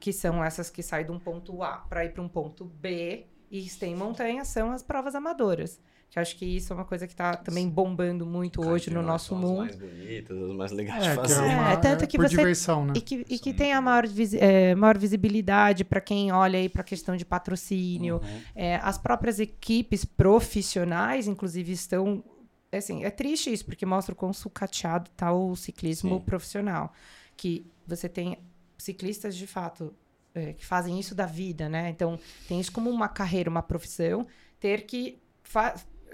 que são essas que saem de um ponto A para ir para um ponto B e tem montanha, são as provas amadoras. Que acho que isso é uma coisa que tá também bombando muito Cara, hoje no nosso mundo. As mais bonitas, as mais legais É, de que fazer. é, uma, É, tanto que por você- diversão, né? E que, e que tem a maior, visi- é, maior visibilidade para quem olha aí para a questão de patrocínio. Uhum. É, as próprias equipes profissionais, inclusive, estão. Assim, é triste isso, porque mostra o quão sucateado está o ciclismo Sim. profissional. Que você tem ciclistas, de fato, é, que fazem isso da vida, né? Então, tem isso como uma carreira, uma profissão, ter que.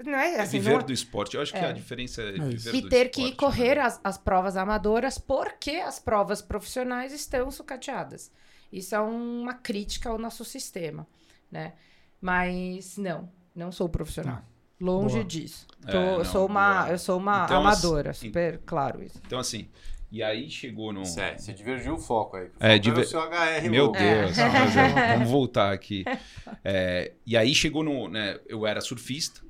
Não é É assim, viver não é- do esporte. Eu acho que É. a diferença é, É isso. viver e ter que ir esporte, correr né? as, as provas amadoras porque as provas profissionais estão sucateadas. Isso é uma crítica ao nosso sistema, né? Mas não, não sou profissional. Longe Boa. disso. É, Tô- eu não, sou uma, boa. eu sou uma Então, amadora, assim, super claro isso. Então, assim, e aí chegou no. Sério, você divergiu o foco aí. O É, diver- seu HR Meu louco. Deus, É. vamos voltar aqui. É, e aí chegou no. Né, eu era surfista.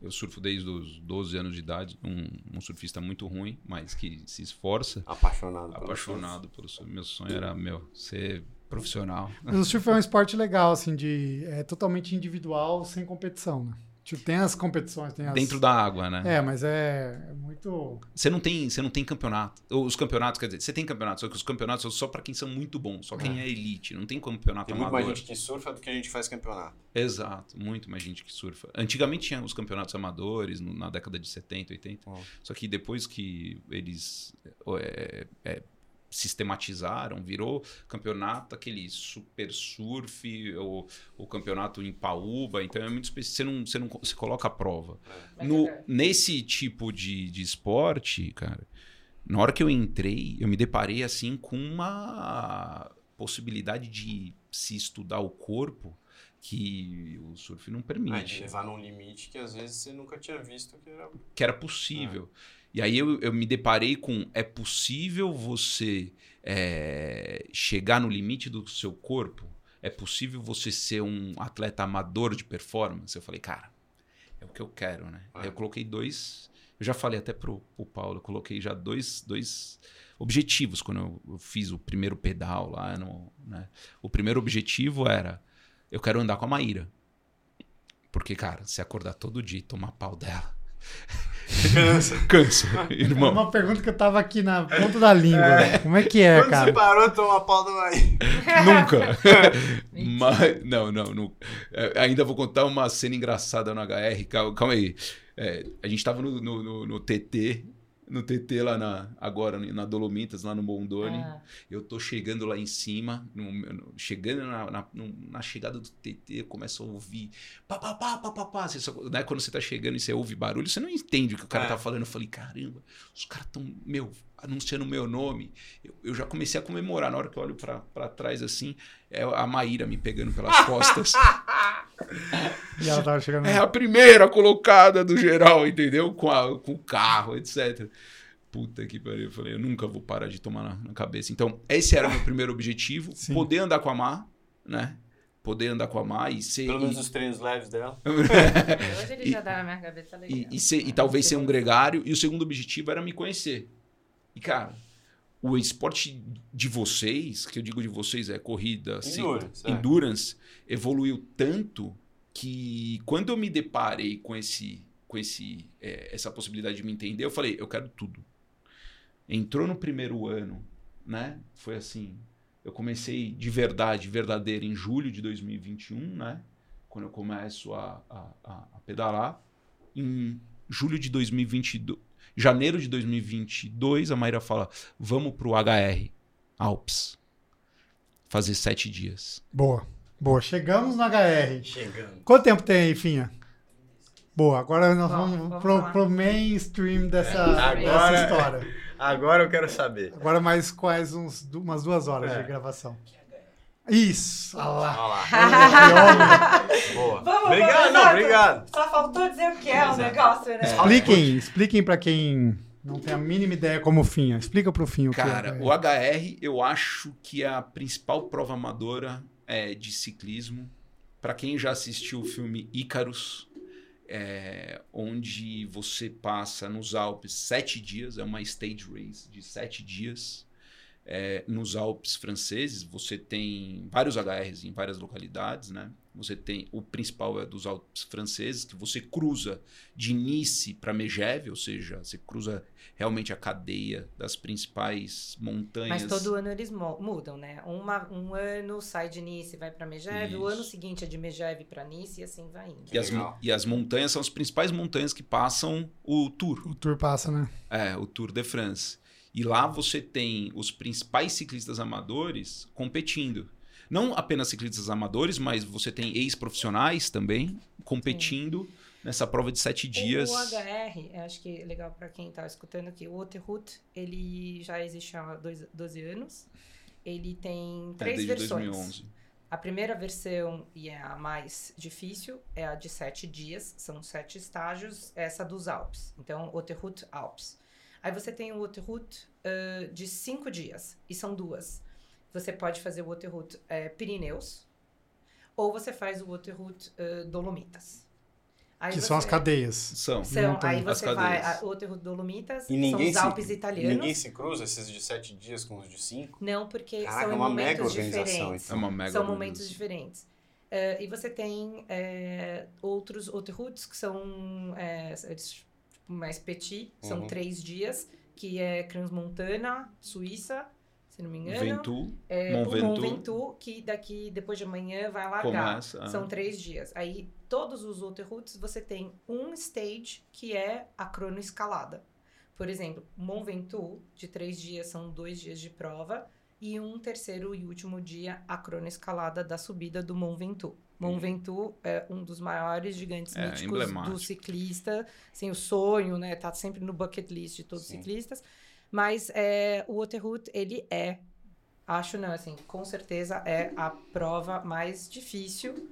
Eu surfo desde os 12 anos de idade. Um, um surfista muito ruim, mas que se esforça. Apaixonado. Apaixonado pelo surf. Meu sonho era, meu, ser profissional. Mas o surf é um esporte legal, assim, de é totalmente individual, sem competição, né? Tipo, tem as competições, tem as... Dentro da água, né? É, mas é, é muito... Você não tem, você não tem campeonato. Os campeonatos, quer dizer, você tem campeonato, só que os campeonatos são só pra quem são muito bons, só quem é elite. Não tem campeonato Tem muito amador. mais gente que surfa do que a gente faz campeonato. Exato, muito mais gente que surfa. Antigamente tinha os campeonatos amadores, na década de 70, 80. Uhum. Só que depois que eles é, é, sistematizaram, virou campeonato aquele super surf, ou o campeonato em Paúba. Então é muito específico. Você não, você não você coloca a prova. Mas No, é- nesse tipo de, de esporte, cara, na hora que eu entrei, eu me deparei assim com uma possibilidade de se estudar o corpo que o surf não Ah, de permite, levar num limite que às vezes você nunca tinha visto que era. que era possível. E aí eu, eu me deparei com é possível você é, chegar no limite do seu corpo? É possível você ser um atleta amador de performance? Eu falei, cara, é o que eu quero, né? É. Aí eu coloquei dois. Eu já falei até pro, pro Paulo, eu coloquei já dois, dois objetivos quando eu, eu fiz o primeiro pedal lá. No, né? O primeiro objetivo era: eu quero andar com a Maíra. Porque, cara, se acordar todo dia e tomar pau dela. Cansa. Cansa, É irmão. uma pergunta que eu tava aqui na ponta da língua. Como é que é, Quando você cara? parou, tomar pau do aí. Nunca. Mas, não, não, não. É, ainda vou contar uma cena engraçada no HR. Calma, calma aí. É, a gente tava no, no, no- no TT, no TT lá na, agora, na Dolomitas, lá no Mondoni. Ah, Eu tô chegando lá em cima, no- no- chegando na, na, na chegada do TT, eu começo a ouvir pá, pá, pá, pá, pá, pá. Você só- né, quando você tá chegando e você ouve barulho, você não entende o que o cara É. tá falando. Eu falei, caramba, os caras tão, meu, anunciando o meu nome. Eu, eu já comecei a comemorar. Na hora que eu olho pra, pra trás assim, é a Maíra me pegando pelas costas. E ela tava chegando... é a primeira colocada do geral, entendeu? Com, a- com o carro, etc. Puta que pariu. Eu falei, eu nunca vou parar de tomar na, na cabeça. Então, esse era o meu primeiro objetivo. Sim. Poder andar com a Mar, né? Poder andar com a Mar e ser... Pelo menos e- os treinos leves dela. hoje ele E- já dá na minha cabeça legal. e, e, ser- e talvez ser um gregário. E o segundo objetivo era me conhecer. E, cara, o esporte de vocês, que eu digo de vocês é corrida, ciclo, Endurance, é. endurance, evoluiu tanto que quando eu me deparei com esse com esse é, essa possibilidade de me entender, eu falei, eu quero tudo. Entrou no primeiro ano, né? Foi assim, eu comecei de verdade, verdadeiro, em julho de 2021, né? Quando eu começo a, a, a, a pedalar. Em julho de 2022, janeiro de 2022, a Mayra fala: vamos pro HR, Alpes. Fazer sete dias. Boa. Boa. Chegamos no HR. Chegando. Quanto tempo tem aí, Finha? Boa, agora nós Bom, vamos, vamos pro, pro mainstream dessa, Agora- dessa história. Agora eu quero saber. Agora mais quase uns, umas duas horas É. de gravação. Isso! Olha lá. Olha lá. Boa. Vamos, obrigado, vamos, não, obrigado. Só faltou dizer o que é o negócio, né? Expliquem, expliquem pra quem não tem a mínima ideia como o Finha. Explica pro Finha o Cara, que é. o HR eu acho que é a principal prova amadora é, de ciclismo. Para quem já assistiu o filme Ícaros, é, onde você passa nos Alpes sete dias, é uma stage race de sete dias. É, nos Alpes franceses, você tem vários HRs em várias localidades, né? Você tem o principal é dos Alpes franceses, que você cruza de Nice para Megève, ou seja, você cruza realmente a cadeia das principais montanhas. Mas todo ano eles mudam, né? Uma, um ano sai de Nice e vai pra Megève, o ano Isso. seguinte é de Megève pra Nice e assim vai indo. E as, e as montanhas são as principais montanhas que passam o Tour, O tour passa, né? é, o Tour de France. E lá você tem os principais ciclistas amadores competindo. Não apenas ciclistas amadores, mas você tem ex-profissionais também competindo nessa prova de sete dias. O, HR, acho que é legal pra quem tá escutando aqui, o Waterhoot, ele já existe há dois, 12 anos. Ele tem É, três desde versões. 2011. A primeira versão, e é a mais difícil, é a de sete dias, são sete estágios, essa dos Alpes. Então, Waterhoot Alpes. Aí você tem o Waterhoot uh, de cinco dias, e são duas. Você pode fazer o Waterhoot eh, Pirineus, ou você faz o Waterhoot uh, Dolomitas. Aí Que são as você- cadeias. São. São, aí você vai, a Waterhoot Dolomitas, E ninguém são os se- Alpes italianos. Ninguém se cruza esses de sete dias com os de cinco? Não, porque Caraca, são é uma mega momentos organização, diferentes. É uma mega São momentos diferentes. Eh, e você tem eh, outros Waterhoots que são eles, mais petit, são Uhum. três dias, que é Transmontana, Suíça, se não me engano. Ventoux, É, Mont o Ventoux. Mont Ventoux, que daqui, depois de amanhã, vai largar. Começa, ah. São três dias. Aí, todos os Waterhoots, você tem um stage que é a cronoescalada. Por exemplo, Mont Ventoux, de três dias, são dois dias de prova. E um terceiro e último dia, a cronoescalada da subida do Mont Ventoux. Mont Ventoux é um dos maiores gigantes É, míticos do ciclista. Assim, o sonho, né? Tá sempre no bucket list de todos os ciclistas. Mas é, o Waterhoot, ele é, acho não, assim, com certeza é a prova mais difícil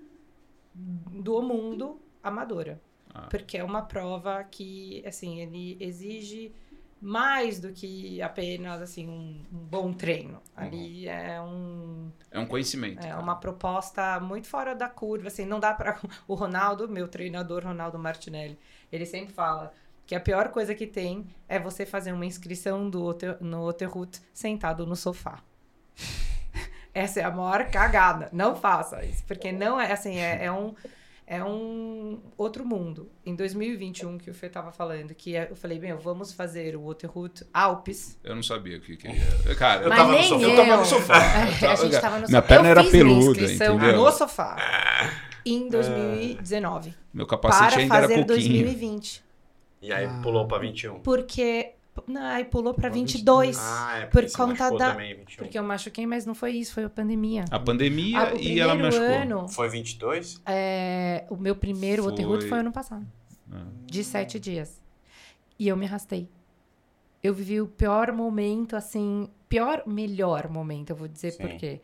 do mundo amadora. Ah. Porque é uma prova que, assim, ele exige mais do que apenas, assim, um, um bom treino. Ali é um... É um conhecimento. É cara. uma proposta muito fora da curva, assim, não dá para o Ronaldo, meu treinador Ronaldo Martinelli, ele sempre fala que a pior coisa que tem é você fazer uma inscrição do Oter- no Oterhut sentado no sofá. Essa é a maior cagada. Não faça isso, porque não é assim, é, é um é um outro mundo. Em 2021 que o Fê tava falando, que é- eu falei, meu, vamos fazer o Oterhut Alpes. Eu não sabia o que que ia. Cara, Eu Mas tava no sofá. eu tava no sofá. É, a gente tava no Minha sofá. perna eu era fiz minha peluda, inscrição entendeu? no sofá em 2019 Meu capacete para ainda era fazer coquinho. 2020. E aí Ah. pulou pra 21. Porque não, aí pulou para Pra 22. Ah, é Por conta da- também, 21. Porque eu machuquei, mas não foi isso, foi a pandemia. A pandemia Ah, o e ela machucou. ano, Foi 22? é, o meu primeiro Foi. Waterhoot foi ano passado, Ah. de sete dias. E eu me arrastei. Eu vivi o pior momento, assim, pior, melhor momento, eu vou dizer Sim. por quê.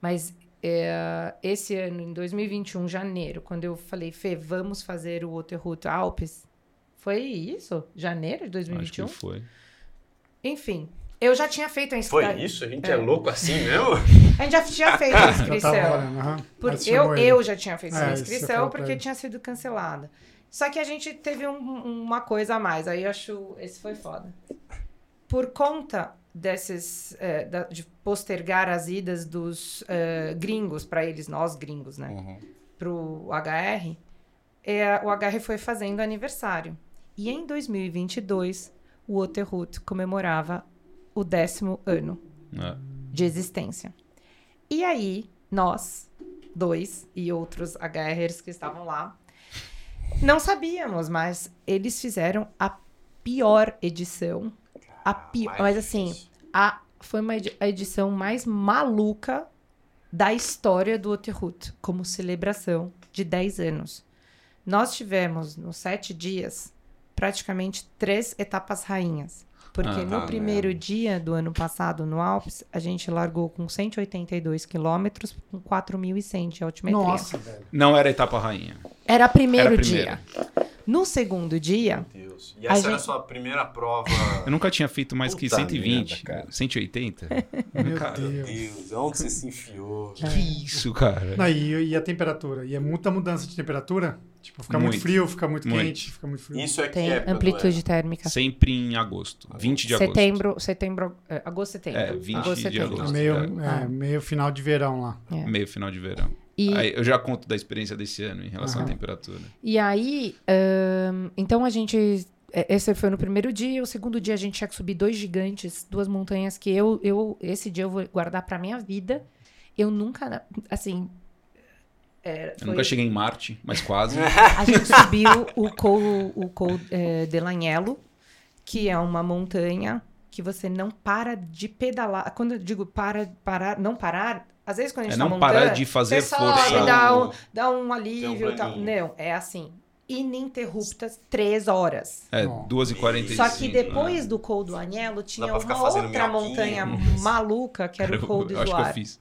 Mas é, esse ano, em 2021, janeiro, quando eu falei, Fê, vamos fazer o Waterhoot Alpes, foi isso? Janeiro de Acho 2021? que foi. Enfim, eu já tinha feito a Foi inscrição. isso? A gente é, É. louco assim mesmo? A gente já tinha feito a inscrição. aham. Porque eu, eu já tinha feito É, você inscrição porque tinha sido cancelada. Só que a gente teve um- uma coisa a mais. Aí eu acho. Esse foi foda. por conta desses eh, da- de postergar as idas dos eh, gringos para eles, nós gringos, né? Uhum. Pro HR, é, o HR foi fazendo aniversário. E em 2022, o Waterhoot comemorava o décimo ano É. de existência. E aí, nós, dois e outros HRs que estavam lá, não sabíamos, mas eles fizeram a pior edição. A pi... mais Mas assim, a... foi uma edi- a edição mais maluca da história do Waterhoot, como celebração de 10 anos. Nós tivemos, nos sete dias, praticamente três etapas rainhas. Porque Ah, no tá primeiro dia do ano passado, no Alpes, a gente largou com 182 quilômetros, com 4.100 de altimetria. Nossa, velho. Não era etapa rainha. Era primeiro Era dia. No segundo dia, Meu Deus. E A essa era a gente- sua primeira prova. Eu nunca tinha feito mais que Puta 120, merda, cara. 180. Meu Cara, Deus. Deus, onde você se enfiou? Que isso, cara? Não, e, e a temperatura? E é muita mudança de temperatura? Tipo, fica muito, Muito. frio, fica muito, Muito. quente, fica muito frio. Isso é que tem época do amplitude ano? térmica. Sempre em agosto. 20 de agosto. Setembro, setembro, é, agosto, setembro. É, 20 agosto, de setembro. agosto. meio, é. é, Ah. meio final de verão lá. É. Meio final de verão. E, Aí, eu já conto da experiência desse ano em relação à Aham. temperatura. e aí, então a gente. é, Esse foi no primeiro dia. O segundo dia a gente tinha que subir dois gigantes, duas montanhas que eu, eu esse dia eu vou guardar pra minha vida. Eu nunca, assim. É, Eu foi- nunca cheguei em Marte, mas quase. A gente subiu o Col, o Col eh, de Lanhelo, que é uma montanha que você não para de pedalar. Quando eu digo para, parar, não parar, às vezes quando a É gente não tá montando, parar de fazer você força. sobe, dá um, dá um um alívio e tal. Não, é assim, ininterruptas, três horas. É, Não. 2h45. Só que né? depois do Col do Anhelo tinha uma outra montanha maluca, que era o Col do Eu acho que eu fiz.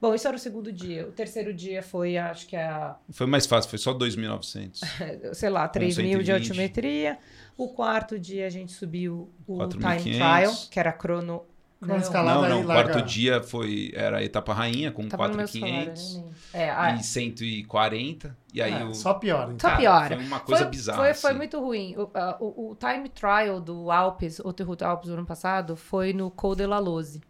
Bom, isso era o segundo dia. O terceiro dia foi, acho que a Foi mais fácil, foi só 2.900. sei lá, 3 mil de 120. altimetria. O quarto dia a gente subiu o 4.500. time trial, que era crono. Crono Não, escalado. Não, não. O larga- quarto dia foi, era a etapa rainha com tava no meu celular, eu nem 4.500 lembro. É, e 140. E aí É, o. Só pior, então. Só Cara, piora. Foi uma coisa foi, bizarra. Foi, foi assim. muito ruim. O, ah, o- o time trial do Alpes, o Terrut Alpes do ano passado, foi no Col de la Loze.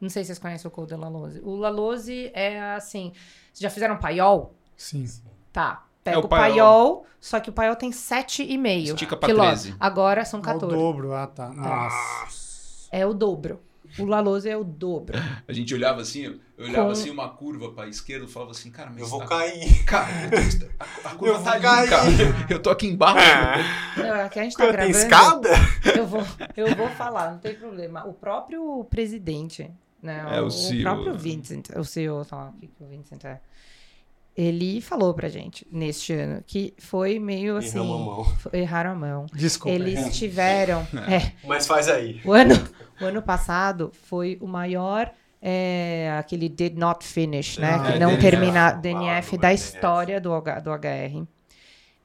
Não sei se vocês conhecem o Col de la Loze. O La Loze é assim. Vocês já fizeram paiol? Sim. Tá. Pega É, o o paiol- paiol, só que o paiol tem 7,5 Estica pra quilômetros. 13. Agora são É o 14. dobro, ah tá. Nossa. É o dobro. O La Loze é o dobro. A gente olhava assim, eu olhava Com- assim uma curva pra esquerda e falava assim, cara, mas Eu vou tá- cair. Cara, a, a curva Eu vou tá ali, cair. cara. Eu tô aqui embaixo. Não, é que a gente tá Tem gravando. escada? Eu vou, eu vou falar, não tem problema. O próprio presidente, né? É, o CEO. próprio Vincent, o CEO, sei lá, o que, que o Vincent é. Ele falou pra gente neste ano que foi meio assim. Erramos a mão. foi- Erraram a mão. Desculpa. Eles tiveram. é, Mas faz aí. o, ano, o ano passado foi o maior. é, aquele did not finish, né? Ah, que é, não DNF, termina o DNF número da DNF. história do, H, do HR.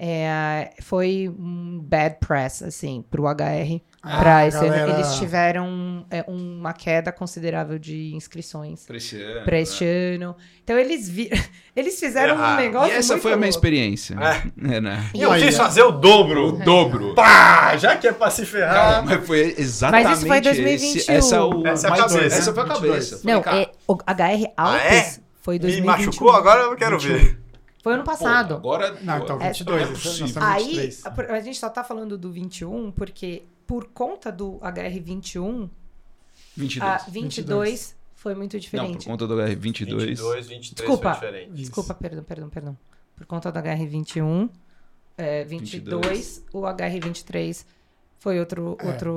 É, foi um bad press, assim, pro HR. Ah, pra esse ano. galera- Eles tiveram é, uma queda considerável de inscrições Pra esse ano. pra este ano. Então eles vi... eles fizeram um negócio E essa muito foi a minha louco. experiência. É, né? E eu quis é. fazer o dobro. O dobro. Pá! Já que é pra se ferrar. Cara, mas foi exatamente Mas isso foi esse- 2021. essa, é o, Essa é a cabeça, essa foi a 22. cabeça. Falei, Não, cara, é, o HR Ah, Alpes é? foi Me 2021. machucou, agora eu quero ver. Foi ano pô, passado. agora. Não, então pô, 22. não é estamos Aí, 23. a, a gente só tá falando do 21 porque por conta do HR21, 22. a 22 foi muito Não, por diferente. conta do R22. 22, 23 Desculpa. foi diferente. Isso. Desculpa, perdão, perdão, perdão. Por conta do HR21, é, 22, o HR23 foi outro, É. outro,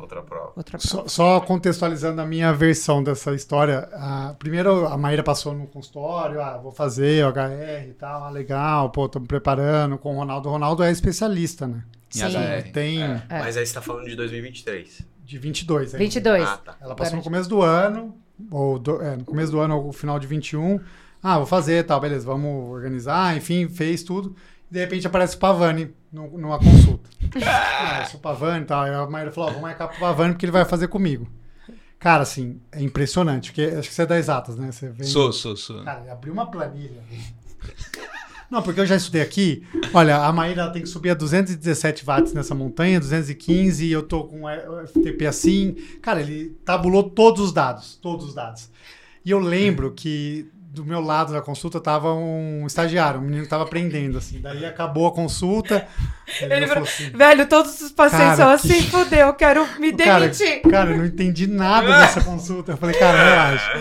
Outra prova. outra Só, prova. só contextualizando a minha versão dessa história. a- primeiro, a Maíra passou no consultório, ah, vou fazer o HR e tal, ah, legal, pô, tô me preparando com o Ronaldo. O Ronaldo é especialista, né? Em Sim. HR. Tem É. É. Mas aí você tá falando de 2023. de 22 ainda. 22. Ah, tá. Ela passou no Agora- começo do ano, ou do- é, no começo do ano ou no final de 21. Ah, vou fazer, tal, beleza, vamos organizar, enfim, fez tudo. De repente aparece o Pavani numa consulta. ah, o Pavani e tal. Aí a Maíra falou: ó, vou marcar pro Pavani porque ele vai fazer comigo. Cara, assim, é impressionante, porque acho que você é das exatas, né? Você vem. Sou, sou, sou. Cara, abriu uma planilha. Não, porque eu já estudei aqui. Olha, a Maíra tem que subir a 217 watts nessa montanha, 215, e eu tô com FTP assim. Cara, ele tabulou todos os dados, todos os dados. E eu lembro que do meu lado da consulta tava um estagiário, um menino que tava aprendendo, assim. Daí acabou a consulta. Ele, falou falou, assim, Velho, todos os pacientes Cara, são que- assim, fudeu, eu quero me cara, demitir. cara, eu não entendi nada dessa consulta. Eu falei, cara, relaxa.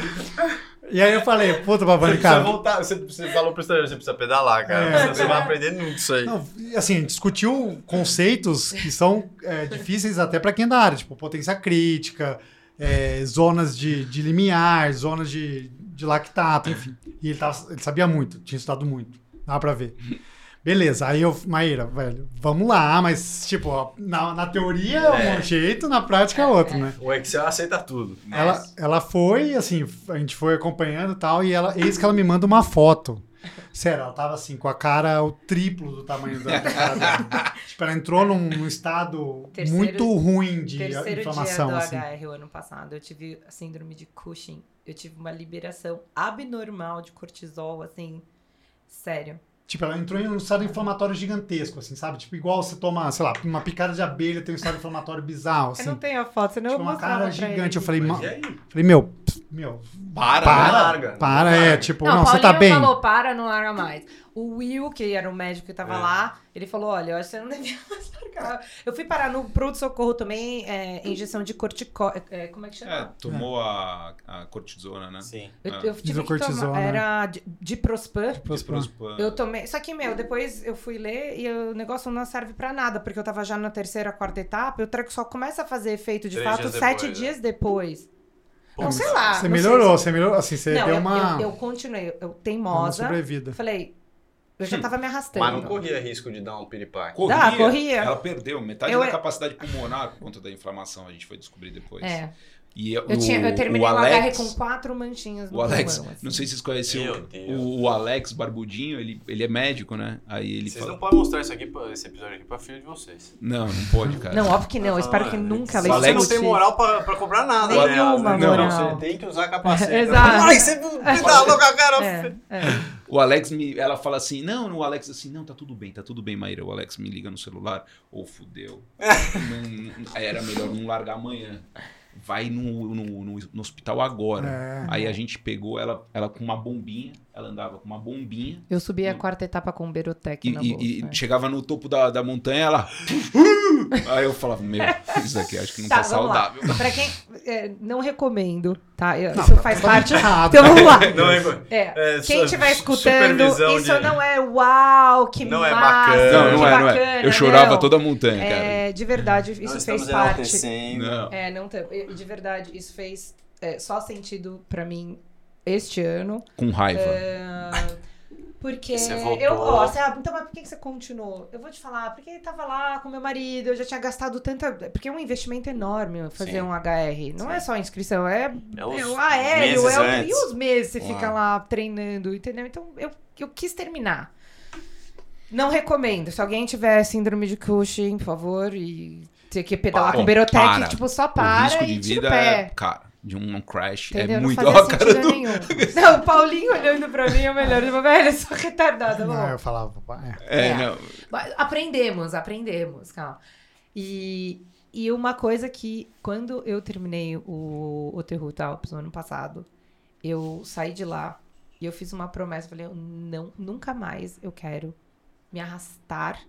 E aí eu falei, puta, Babani, cara. voltar, você, você falou pro estagiário, você precisa pedalar, cara. É. Você vai aprender nunca isso aí. Não, assim, a gente discutiu conceitos que são é, difíceis até para quem é da área, tipo potência crítica, é, zonas de, de limiar, zonas de, de lactato, enfim. E ele, tava- ele sabia muito, tinha estudado muito, dá pra ver. Beleza, aí eu, Maíra, velho, vamos lá, mas, tipo, ó, na, na teoria é um jeito, na prática é outro, né? O Excel aceita tudo. Ela, ela foi, assim, a gente foi acompanhando e tal, e ela, eis que ela me manda uma foto. Sério, ela tava assim, com a cara o triplo do tamanho da cara dela. Tipo, ela entrou num, num estado Terceiro- muito ruim de Terceiro inflamação, dia do assim. HR o ano passado, eu tive a síndrome de Cushing. Eu tive uma liberação abnormal de cortisol, assim, sério. Tipo, ela entrou em um estado inflamatório gigantesco, assim, sabe? Tipo, igual você toma, sei lá, uma picada de abelha tem um estado inflamatório bizarro, assim. Eu não tenho a foto, senão Tipo, eu uma mostrava cara gigante. Eu falei, Mas ma- aí? falei meu, pff, meu, Para, para, né? larga, para, não é, larga. tipo, Não, não, você tá bem? falou, para, não larga mais. O Will, que era o médico que tava É. lá, ele falou, olha, eu acho que você não devia mais largar. Eu fui parar no pronto-socorro também, é, injeção de corticóide, é, como é que chama? É, tomou a, a cortisona, né? Sim. Eu, Ah. eu tive que tomar, era de, diprospan. Prospan. Prospan. Eu tomei. Só que, meu, depois eu fui ler e o negócio não serve pra nada, porque eu tava já na terceira, quarta etapa, e o treco só começa a fazer efeito de Três fato dias sete depois, dias depois. Pô, não, sei lá. Você sei melhorou, se- você melhorou, assim, você Não, deu eu, uma, eu, eu continuei, eu deu uma teimosa. sobrevida. Falei, eu já tava me arrastando. Mas não corria risco de dar um piripaque. Corria, Dá, corria. Ela perdeu metade Eu- da capacidade pulmonar por conta da inflamação, a gente foi descobrir depois. É. E Eu, tinha, eu terminei o, Alex, HR com quatro manchinhas no O Alex, pulmão, assim. não sei se vocês conhecem Meu o, Deus. o, o Alex Barbudinho, ele, ele é médico, né? Aí ele Vocês fala... não podem mostrar isso aqui, pra, esse episódio aqui pra filho de vocês. Não, não pode, cara. Não, óbvio que não. Eu espero que Ah, nunca Você ela O Alex- não escute tem moral pra, pra cobrar nada, Nenhuma né? Não, moral. Você tem que usar capacete. Exato. Ai, você pedalou com a cara. É, é. O Alex me. Ela fala assim: não, o Alex assim, não, tá tudo bem, tá tudo bem, Maíra. O Alex me liga no celular. Ô, fudeu. Não- era melhor não largar amanhã. Vai no, no, no- no hospital agora. É. Aí a gente pegou ela, ela com uma bombinha. Ela andava com uma bombinha. Eu subi a quarta etapa com o Berotec E, na e- bolsa. e é. chegava no topo da, da montanha, ela. Aí eu falava, meu, isso aqui acho que não tá, Tá, saudável. Pra quem é, não recomendo, tá? Eu- Não, isso tá faz totalmente parte. errado. Então vamos lá. Não é, É, É, quem estiver escutando, isso de- não é uau, que Não é massa, bacana. Não, não que é, não bacana, é. Eu chorava não. toda a montanha, cara. É, de verdade, isso Nós fez parte. Não. É, não tem. e De verdade, isso fez é, só sentido pra mim este ano. Com raiva. É, Porque eu gosto. Ah, então, mas por que você continuou? Eu vou te falar, porque ele tava lá com meu marido, eu já tinha gastado tanta. Porque é um investimento enorme fazer Sim. um HR. Não é só inscrição, é, É os é o aéreo, é o, e os meses você Claro. fica lá treinando, entendeu? Então eu, eu quis terminar. Não recomendo. Se alguém tiver síndrome de Cushing, por favor, e ter que pedalar Bom, com Berotec, tipo, só o para risco e de tira o vida pé. é, cara, de um crash Entendeu? é não muito. fazia Ó, a cara do- nenhum. Não, o Paulinho olhando pra mim é o melhor. Ele falou, velho, eu sou retardada. Não, eu falava, é. É, É. não. mas Aprendemos, aprendemos, calma. E, e uma coisa que, quando eu terminei o, o Terru Alpes no ano passado, eu saí de lá e eu fiz uma promessa. Falei, eu não, nunca mais eu quero me arrastar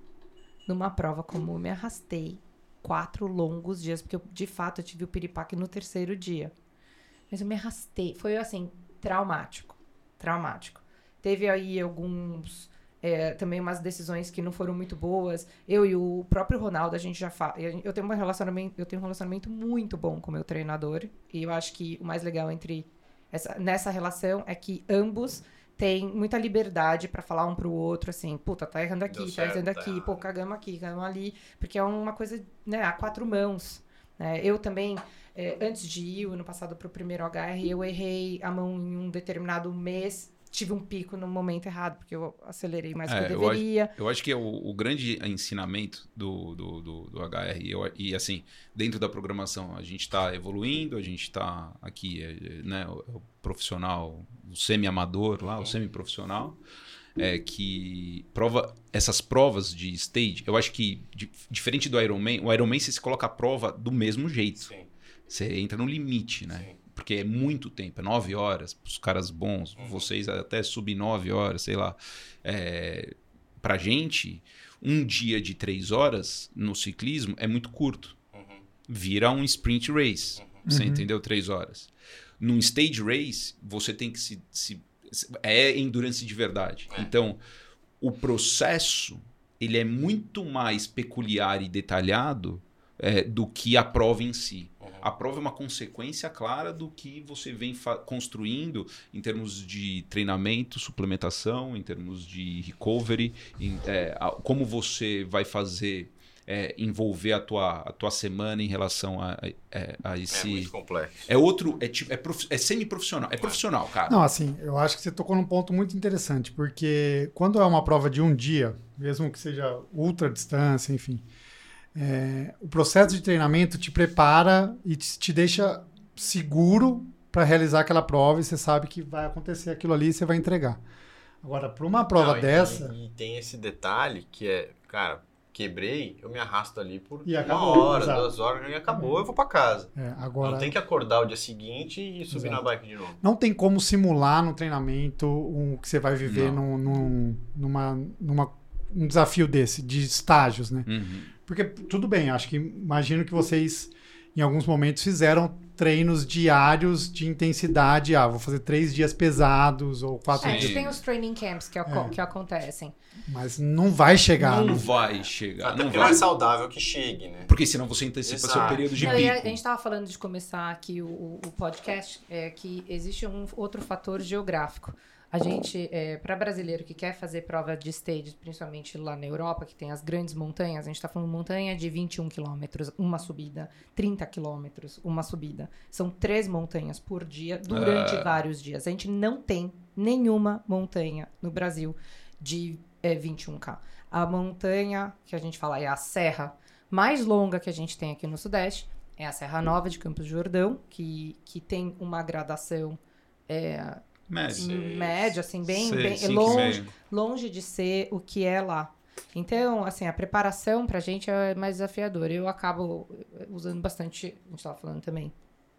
numa prova como eu me arrastei quatro longos dias, porque eu, de fato eu tive o piripaque no terceiro dia. Mas eu me arrastei. Foi assim, traumático. Traumático. Teve aí alguns. é, também umas decisões que não foram muito boas. Eu e o próprio Ronaldo, a gente já fala. Eu tenho um relacionamento, eu tenho um relacionamento muito bom com o meu treinador. E eu acho que o mais legal entre essa, nessa relação é que ambos têm muita liberdade pra falar um pro outro, assim, puta, tá errando aqui, Deu tá certo, errando tá aqui, errado. pô, cagamos aqui, cagamos ali. Porque é uma coisa, né, a quatro mãos. né? eu também, é, antes de ir, o ano passado, pro primeiro HR, eu errei a mão em um determinado mês. Tive um pico no momento errado, porque eu acelerei mais do É, que eu eu acho- deveria. Eu acho que é o, o grande ensinamento do, do, do, do HR, e, eu- e assim, dentro da programação, a gente está evoluindo, a gente está aqui, é, é, né, o, o profissional, o semi-amador lá, o semi-profissional, é que prova essas provas de stage, eu acho que di- diferente do Ironman, o Ironman você se coloca a prova do mesmo jeito. Sim, Você entra no limite, né? sim. Porque é muito tempo, é nove horas, os caras bons, Uhum. vocês até subir nove horas, sei lá. É, pra gente, um dia de três horas no ciclismo é muito curto. Uhum. Vira um sprint race. Você Uhum. entendeu? Três horas. Num stage race, você tem que se. se- se- é endurance de verdade. É. Então, o processo ele é muito mais peculiar e detalhado é, do que a prova em si. A prova é uma consequência clara do que você vem construindo em termos de treinamento, suplementação, em termos de recovery, em, é, a- como você vai fazer é, envolver a tua, a tua semana em relação a, a- a É esse. muito complexo. É outro, é, tipo, é, prof- é semi-profissional. É profissional, cara. Não, assim, eu acho que você tocou num ponto muito interessante, porque quando é uma prova de um dia, mesmo que seja ultra distância, enfim, é, o processo de treinamento te prepara e te, te deixa seguro para realizar aquela prova e você sabe que vai acontecer aquilo ali e você vai entregar. Agora, para uma prova Não, e- dessa, E, e tem esse detalhe que é, cara, quebrei, eu me arrasto ali por E uma acabou, hora, exato. duas horas, e acabou, eu vou pra casa. é, agora Não tem que acordar o dia seguinte e subir Exato. na bike de novo. não tem como simular no treinamento o que você vai viver num, num- numa, numa, um desafio desse, de estágios, né? Uhum. Porque tudo bem, acho que imagino que vocês em alguns momentos fizeram treinos diários de intensidade. Ah, vou fazer três dias pesados ou quatro É, a Sim. dias. gente tem os training camps que, aco- É. que acontecem. Mas não vai chegar. Não né? vai chegar. Até Não não vai. é saudável que chegue, né? Porque senão você antecipa seu Exato. período de Não, e a, pico. gente estava falando de começar aqui o, o- o podcast, é que existe um outro fator geográfico. A gente, para brasileiro que quer fazer prova de stage, principalmente lá na Europa, que tem as grandes montanhas, a gente está falando montanha de 21 quilômetros, uma subida, 30 quilômetros, uma subida. São três montanhas por dia, durante Ah. vários dias. A gente não tem nenhuma montanha no Brasil de é, 21K. A montanha que a gente fala é a serra mais longa que a gente tem aqui no Sudeste é a Serra Nova de Campos do Jordão, que, que tem uma gradação é, Médio. Média, assim, bem, Seis, bem cinco e longe, longe de ser o que é lá. Então, assim, a preparação pra gente é mais desafiadora. Eu acabo usando bastante, a gente tava falando também,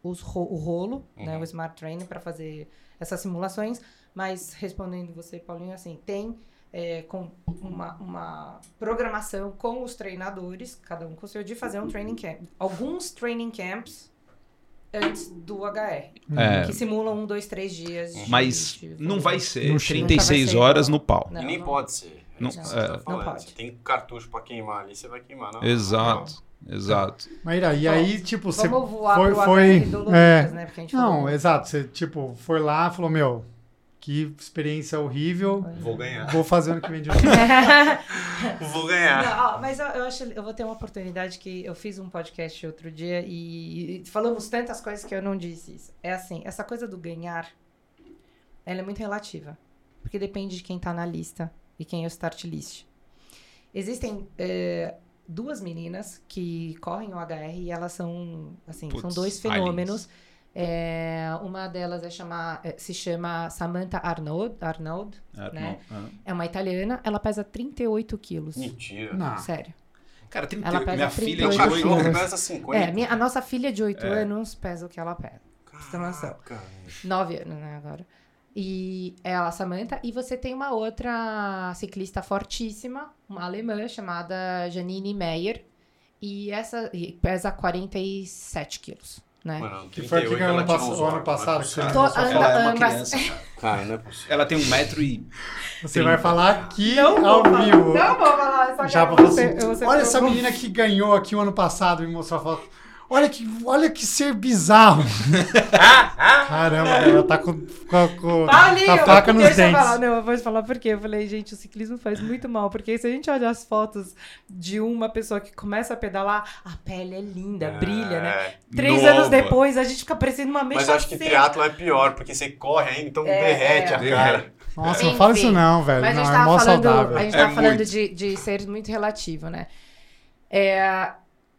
os ro- o rolo, né, Uhum. o Smart Training para fazer essas simulações, mas respondendo você, Paulinho, assim, tem é, com uma, uma programação com os treinadores, cada um com o seu, de fazer um training camp. Alguns training camps antes do HR, É, que simulam um, dois, três dias. de- mas de não vai ser Não chega. 36 Nunca vai ser horas igual. no pau. Não, e nem não. pode ser. Não- é. Não pode. Você tem cartucho pra queimar ali, você vai queimar. Não, Exato, exato. Maíra, e Bom, aí, tipo, você Vamos foi. foi Lucas, é, né? Porque a gente não, falou- exato. Você, tipo, foi lá falou: Meu, que experiência horrível. Vou ganhar. Vou fazer ano que vem de novo. Vou ganhar. Não, ó, mas eu, eu acho eu vou ter uma oportunidade que eu fiz um podcast outro dia e, e falamos tantas coisas que eu não disse isso. É assim, essa coisa do ganhar, ela é muito relativa. Porque depende de quem tá na lista e quem é o start list. Existem é, duas meninas que correm o HR e elas são, assim, são dois fenômenos. É, uma delas é chamar, é, se chama Samantha Arnold, Arnold, Ah, Né? ah. é uma italiana, ela pesa 38 quilos. Mentira. Não. Sério. Cara, tem Ela pesa minha filha um de 38 cachorro que quilos. pesa 50. É, minha- a nossa filha de 8 É. anos pesa o que ela pesa. Caraca. 9 anos, né, agora. E ela, Samantha. E você tem uma outra ciclista fortíssima, uma alemã, chamada Janine Meyer. E essa e pesa 47 quilos, né? Mano, Que foi 38 aqui no ela ano, tirou pass- os o ano passado que Cara, Tô- anda-. Ela é uma ambas- criança. Cara, não é possível. Ela tem um metro e. Você vai falar aqui Não ao falar- vivo. Não vou falar essa Já cara, pra você- você. você Olha essa menina que ganhou aqui o ano passado e me mostrou a foto. Olha que, olha que ser bizarro. Caramba, ela tá com, com, a- com Paulinho, a faca nos deixa eu dentes. falar. Não, eu vou te falar por quê. Eu falei, gente, o ciclismo faz muito mal. Porque se a gente olhar as fotos de uma pessoa que começa a pedalar, a pele é linda, brilha, né? É. Três Nova. anos depois, a gente fica parecendo uma mecha Mas eu acho que triatlo é pior, porque você corre ainda, então É, derrete é. a cara. Nossa, Enfim. não fala isso não, velho. Mas a não, gente é tava mó falando, saudável. a gente É tava falando muito. de, de ser muito relativo, né? É,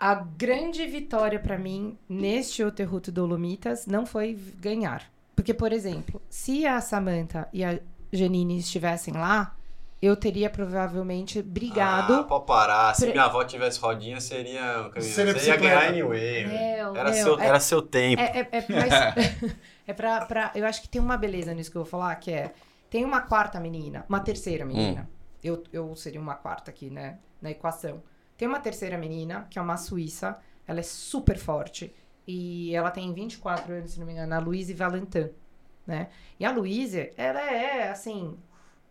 a grande vitória pra mim neste Oterruto Dolomitas não foi ganhar. Porque, por exemplo, se a Samantha e a Janine estivessem lá, eu teria provavelmente brigado. Ah, pode parar. Se Pre- minha avó tivesse rodinha, seria. Seria Você ia ganhar anyway. Meu, Era, meu, seu, é- era seu tempo. É, é, é, mas- é pra, pra- Eu acho que tem uma beleza nisso que eu vou falar, que é. Tem uma quarta menina, uma terceira menina. Eu, eu seria uma quarta aqui, né? Na equação. Tem uma terceira menina, que é uma suíça. Ela é super forte. E ela tem 24 anos, se não me engano, a Louise Valentin, né? E a Louise, ela é, assim,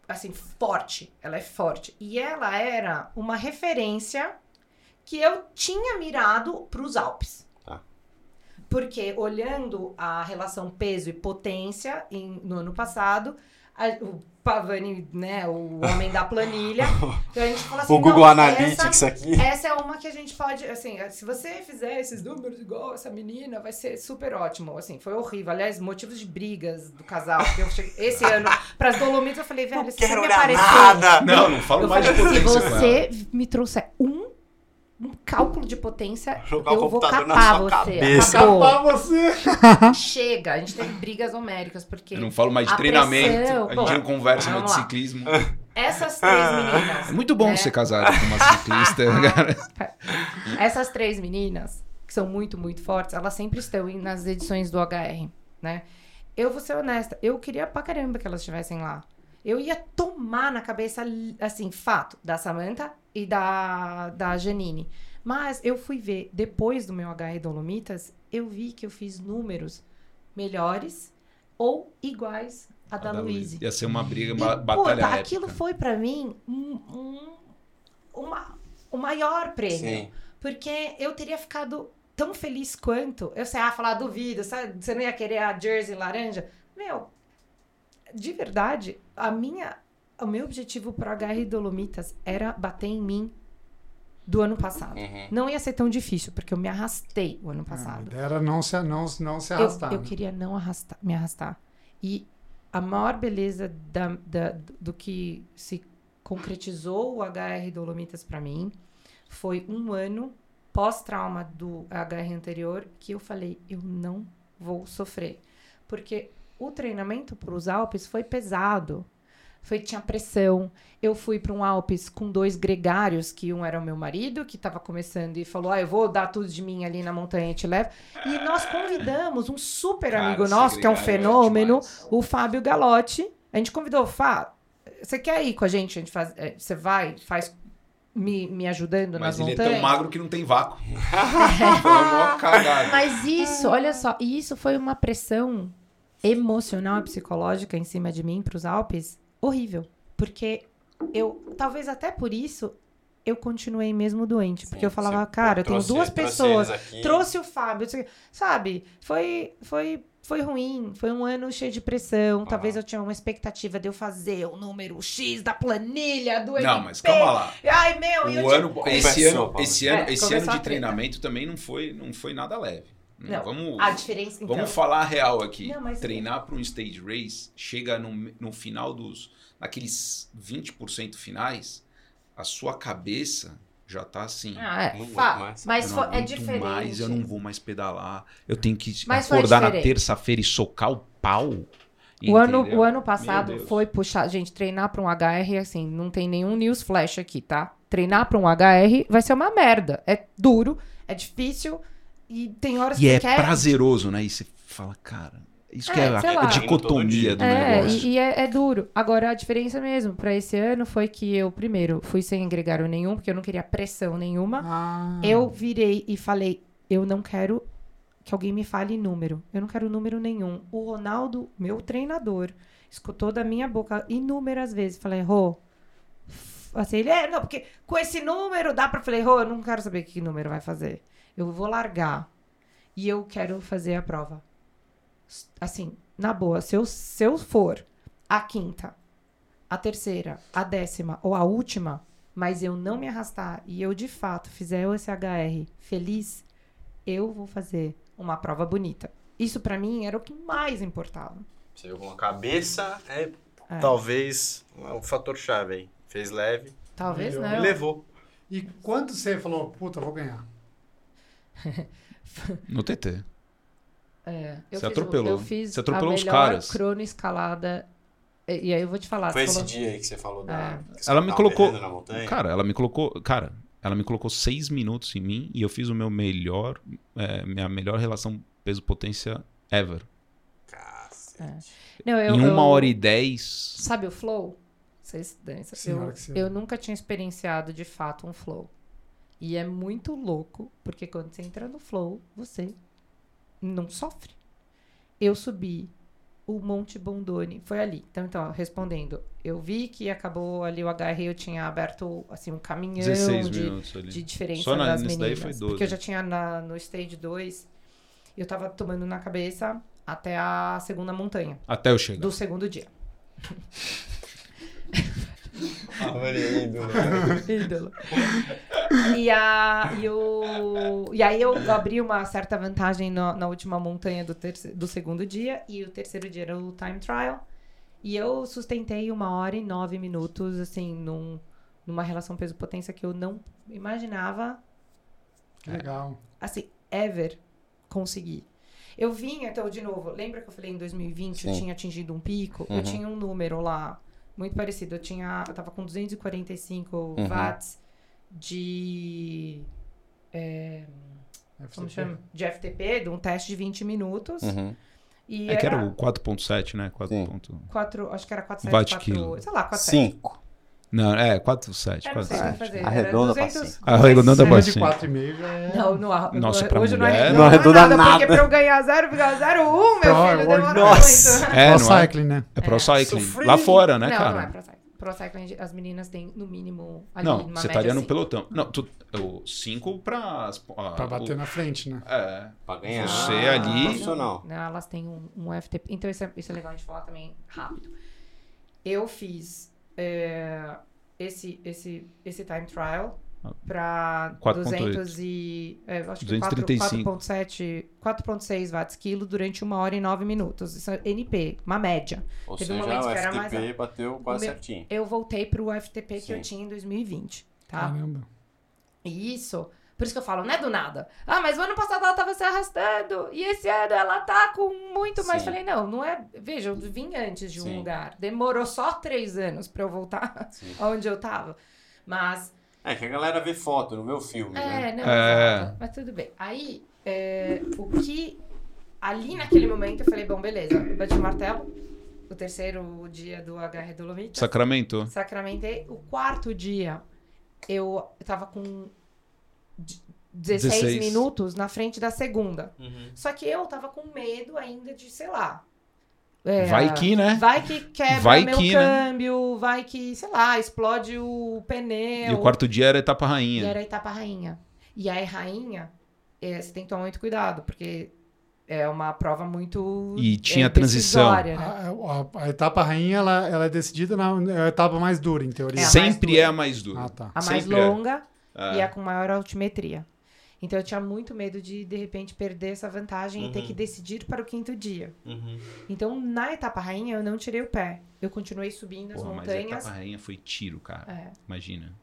assim, forte. Ela é forte. E ela era uma referência que eu tinha mirado para os Alpes. Tá. Porque olhando a relação peso e potência em- no ano passado, a- o Pavani, né, o homem da planilha, então a gente fala assim, o Google Analytics essa, aqui. essa é uma que a gente pode, assim, se você fizer esses números igual essa menina, vai ser super ótimo. Assim, foi horrível. Aliás, motivos de brigas do casal. porque eu cheguei- esse ano, pras Dolomitas, eu falei, velho, Não se você me aparecer... nada. Não, não falo Eu mais de falei, se com ela. você me trouxer um, um cálculo de potência, Jogar o eu vou na capar sua você. cabeça. Capar você. Chega. A gente teve brigas homéricas, porque Eu não falo mais de A treinamento, pressão- a Bom, gente não conversa mais de ciclismo. essas três meninas... É muito bom né, ser casado com uma ciclista, cara. Essas três meninas, que são muito, muito fortes, elas sempre estão nas edições do HR, né? Eu vou ser honesta, eu queria pra caramba que elas estivessem lá. Eu ia tomar na cabeça, assim, fato, da Samantha e da, da Janine. Mas eu fui ver, depois do meu HR Dolomitas, eu vi que eu fiz números melhores ou iguais a da, Luíse. Ia ser uma briga, E, uma puta, batalha épica. aquilo foi pra mim um, um- uma, o maior prêmio. Sim. Porque eu teria ficado tão feliz quanto. Eu sei, ah, falar duvido, sabe? Você não ia querer a jersey laranja? Meu, de verdade, a minha, o meu objetivo pro HR Dolomitas era bater em mim do ano passado. Uhum. Não ia ser tão difícil, porque eu me arrastei o ano A passado. ideia era não se, não, não se Eu, arrastar. eu né? queria não arrastar, me arrastar. E a maior beleza da, da- do que se concretizou o HR Dolomitas para mim foi um ano pós-trauma do HR anterior que eu falei, eu não vou sofrer. Porque o treinamento para os Alpes foi pesado. Foi, tinha pressão. Eu fui para um Alpes com dois gregários, que um era o meu marido, que estava começando e falou: Ah, eu vou dar tudo de mim ali na montanha e te levo. E nós convidamos um super Cara, amigo nosso, que é um gregário fenômeno, demais. o Fábio Galotti. A gente convidou, Fá, você quer ir com a gente? A gente faz, é, você vai, faz me, me ajudando Mas nas ele é montanhas? tão magro que não tem vácuo. Foi uma maior cagada. Mas isso, olha só, e isso foi uma pressão emocional e psicológica em cima de mim para os Alpes horrível. Porque eu, talvez até por isso, eu continuei mesmo doente. Porque Sim, eu falava, cara, eu tenho trouxe- duas trouxe pessoas. aqui. Trouxe o Fábio, sabe? Foi, foi, foi ruim. Foi um ano cheio de pressão. Talvez eu tinha uma expectativa de eu fazer o número X da planilha do Não, MP. mas calma lá. Ai, meu, e eu O ano, esse Conversou, ano, esse ano, É, esse ano de treinamento também não foi, não foi nada leve. Não, vamos, a diferença, então... vamos falar a real aqui. Não, mas- Treinar para um stage race, chega no, no final dos. naqueles 20% finais, a sua cabeça já tá assim. Ah, é, Não fa- aguento mais. mas eu é diferente. mais, eu não vou mais pedalar. Eu tenho que Mas acordar na terça-feira e socar o pau. O ano, entendeu? o ano passado foi puxar. Gente, treinar pra um HR, assim, não tem nenhum news flash aqui, tá? Treinar pra um HR vai ser uma merda. É duro, é difícil e tem horas E que é quer. prazeroso, né? E você fala, cara, isso que É, é, a, a dicotomia do É, negócio. e, e é, é duro. Agora, a diferença mesmo pra esse ano foi que eu, primeiro, fui sem gregário nenhum, porque eu não queria pressão nenhuma. Ah, Eu virei e falei: eu não quero que alguém me fale número. Eu não quero número nenhum. O Ronaldo, meu treinador, escutou da minha boca inúmeras vezes. Falei, Rô. Assim, ele é, não, porque com esse número dá pra. Falei, Rô, eu não quero saber que número vai fazer. Eu vou largar. E eu quero fazer a prova. Assim, na boa, se eu, se eu for a quinta, a terceira, a décima ou a última, mas eu não me arrastar e eu de fato fizer o SHR feliz, eu vou fazer uma prova bonita. Isso pra mim era o que mais importava. Você viu com a cabeça, é, É. talvez o fator chave aí. Fez leve Talvez e não. levou. E quando você falou, puta, vou ganhar? No TT. É, eu Você fiz, atropelou. Eu fiz Você atropelou a os caras. crono escalada E, e aí eu vou te falar. Foi esse falou- dia aí que você falou da. É. Ela me colocou- berrando Na montanha? Cara, ela me colocou. Cara, ela me colocou seis minutos em mim e eu fiz o meu melhor. é, minha melhor relação peso-potência ever. Cacete. Não, eu, em uma eu- hora e dez. Sabe o flow? Vocês Eu, eu nunca tinha experienciado de fato um flow. E é muito louco, porque quando você entra no flow, você não sofre. Eu subi o Monte Bondone, foi ali. Então, então, respondendo, eu vi que acabou ali o HR, eu tinha aberto assim um caminhão 16 de, de diferença Só na- das nisso daí meninas. foi 12. Porque eu já tinha na- no stage 2, eu tava tomando na cabeça até a segunda montanha Até eu chegar. do segundo dia. Ídolo. E, a, e, o, e aí eu abri uma certa vantagem na, na última montanha do, terce, do segundo dia. E o terceiro dia era o time trial. E eu sustentei uma hora e nove minutos, assim, num, numa relação peso-potência que eu não imaginava, Que legal. assim, ever conseguir. Eu vinha, então, de novo, lembra que eu falei em 2020 eu Sim. tinha atingido um pico? Uhum. Eu tinha um número lá, muito parecido. Eu tinha, eu tava com 245 Uhum. watts de, é, como FTP. chama? De FTP, de um teste de 20 minutos. Uhum. E É que era era o 4.7, né? 4. Sim. ponto- quatro, acho que era 4, Watt 7, quilo. 4, sei lá, 4, 7. Não, é 4.7. Eu não sei como 4.7. fazer. Arredonda pra 200... cima. Arredonda pra Acima de cima. 4,5 já é. Não, não, Nossa, pra hoje não mulher- Não arredonda nada, Porque nada. pra eu ganhar 0,01, meu Pro- filho, demora Nossa. muito. É, Pro não é? cycling, né? É pro É. cycling. Sofri. Lá fora, né, não, cara? não é pro cycling. Pro cycling, as meninas têm, no mínimo, ali, Não, numa você estaria no assim. pelotão. Não, tu, o 5 pra. ah, Pra bater o- na frente, né? É. Pra ganhar. Você ali- Profissional. Não, elas têm um, um FTP. Então, isso é, isso é legal a gente falar também rápido. Eu fiz é, esse, esse, esse time trial para 4.8. 200 e... É, acho que 235. 4.7, 4.6 watts quilo durante uma hora e nove minutos. Isso é NP, uma média. Ou Teve seja, o que era mais FTP bateu quase O meu- certinho. Eu voltei pro FTP que Sim. eu tinha em 2020, tá? Caramba. E isso, por isso que eu falo, não é do nada. Ah, mas o ano passado ela tava se arrastando. E esse ano ela tá com muito mais. Sim. Falei, não, não é. Veja, eu vim antes de um Sim. lugar. Demorou só três anos pra eu voltar Sim. aonde eu tava. Mas. É que a galera vê foto, não vê o filme, né? É, não, É. exato. Mas tudo bem. Aí, é, o que. Ali naquele momento eu falei, bom, beleza, eu bati o martelo. O terceiro dia do HR Dolomita. Sacramento. Sacramentei. O quarto dia, eu tava com 16, 16. minutos na frente da segunda. Uhum. Só que eu tava com medo ainda de, sei lá. é, Vai que, né? Vai que quebra Vai meu que, né? câmbio, vai que, sei lá, explode o pneu. E o quarto dia era etapa E rainha. era a etapa rainha. E aí, rainha, é, você tem que tomar muito cuidado, porque é uma prova muito. E tinha é, transição. né? A, a- a etapa rainha, ela, ela é decidida na é a etapa mais dura, em teoria. É Sempre dura. é a mais dura. Ah, tá. A mais Sempre é. longa É. e a com maior altimetria. Então eu tinha muito medo de, de repente, perder essa vantagem e ter Uhum. que decidir para o quinto dia. Uhum. Então, na etapa rainha, eu não tirei o pé. Eu continuei subindo as Porra, mas a montanhas. etapa rainha foi tiro, cara. É. Imagina.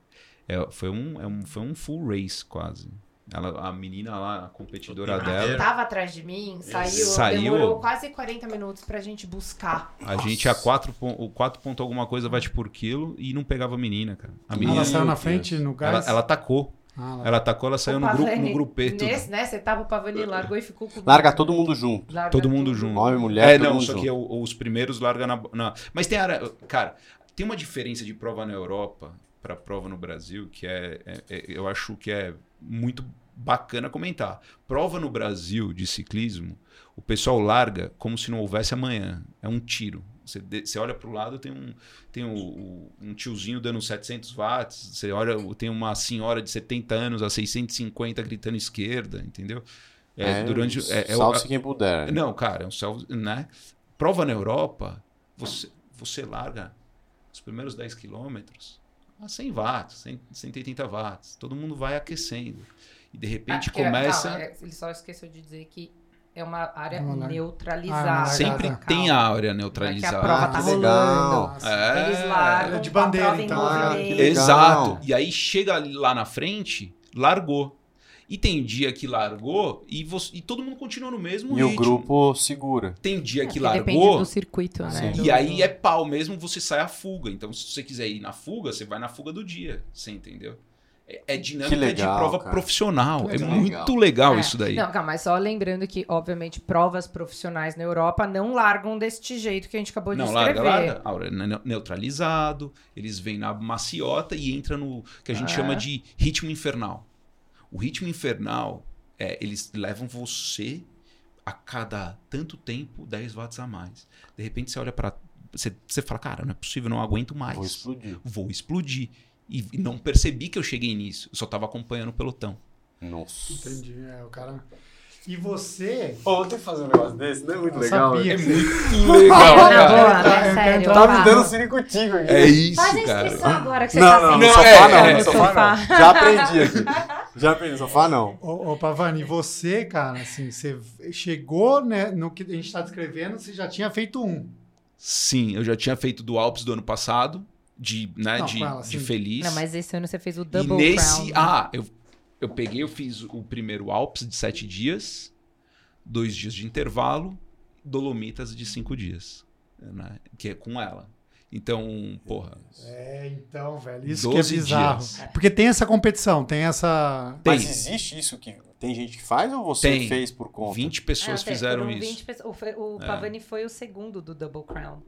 É, foi, um, é um, foi um full race, quase. Ela, a menina lá, a competidora Ela dela, Tava atrás de mim, saiu, Saiu. demorou quase 40 minutos pra gente buscar. a gente a 4, o 4 ponto alguma coisa bate por quilo e não pegava a menina, cara. A menina, ela saiu na frente no ela, gás? ela tacou. Ah. Ela atacou, ela saiu no, grupo, Pavani, no grupeto. Nesse, né? Você tava o Pavani, largou e ficou com Larga todo mundo junto. Larga Todo mundo junto. Homem, mulher, É, todo não, mundo só junto. que os primeiros largam na, na- Mas tem área. Cara, tem uma diferença de prova na Europa para prova no Brasil que é, é- é- Eu acho que é muito bacana comentar. Prova no Brasil de ciclismo, o pessoal larga como se não houvesse amanhã. É um tiro. Você, você olha para o lado, tem, um, tem o- um tiozinho dando 700 watts. Você olha, tem uma senhora de 70 anos a 650 gritando esquerda, entendeu? É, durante. É, é o- Salve-se quem puder. não, cara, é um self, né? Prova na Europa, você, você larga os primeiros 10 quilômetros a 100 watts, 100, 180 watts. Todo mundo vai aquecendo. E de repente Ah, porque, começa. calma, é, ele só esqueceu de dizer que é uma área neutralizada. Ah, Sempre Calma. tem a área é neutralizada. que a prova Ah, tá que legal. rolando. É. Eles largam É de bandeira, então, ah, que. Exato. E aí chega lá na frente, largou. E tem dia que largou e, você, e todo mundo continua no mesmo E o ritmo. grupo segura. Tem dia que Porque Depende largou do circuito, né? Sim. E aí é pau mesmo, você sai a fuga. Então, se você quiser ir na fuga, você vai na fuga do dia. Você entendeu? É, é dinâmica Que legal, de prova cara. profissional. Que É legal. muito legal É. isso daí. Não, calma, mas só lembrando que, obviamente, provas profissionais na Europa não largam deste jeito que a gente acabou de Não, escrever. larga, larga. Aura, ne- neutralizado, eles vêm na maciota e entra no que a gente É. chama de ritmo infernal. O ritmo infernal, é, eles levam você a cada tanto tempo 10 watts a mais. De repente você olha para você, você fala, cara, não é possível, não aguento mais. Vou explodir. Vou explodir. E, não percebi que eu cheguei nisso. Eu só tava acompanhando o pelotão. Nossa. Entendi. É, o cara. E você. Ontem fazer um negócio desse não é muito Eu legal. sabia né? que você- Muito legal, cara. boa, Eu né? Sério. Tá me dando sirico-tico aqui. É isso, Faz a cara. inscrição agora que você Não, tá não, no Não, sofá é, não, é, no no sofá, sofá. não. Já aprendi aqui. Já aprendi, no sofá não. Ô, ô Pavani, você, cara, assim, você chegou né, no que a gente está descrevendo, você já tinha feito um. Sim, eu já tinha feito do Alpes do ano passado, de, né, Não, de, de feliz. Não, mas esse ano você fez o e Double nesse. Crown. né? Ah, eu, eu peguei, eu fiz o primeiro Alpes de sete dias, dois dias de intervalo, Dolomitas de cinco dias. Né, que é com ela. Então, porra. É, então, velho, isso que é 12 bizarro. dias. Porque tem essa competição, tem essa. Tem. Mas existe isso que tem gente que faz ou você Tem. fez por conta? 20 pessoas Ah, fizeram foram isso. 20 pessoas. O, o É. Pavani foi o segundo do Double Crown.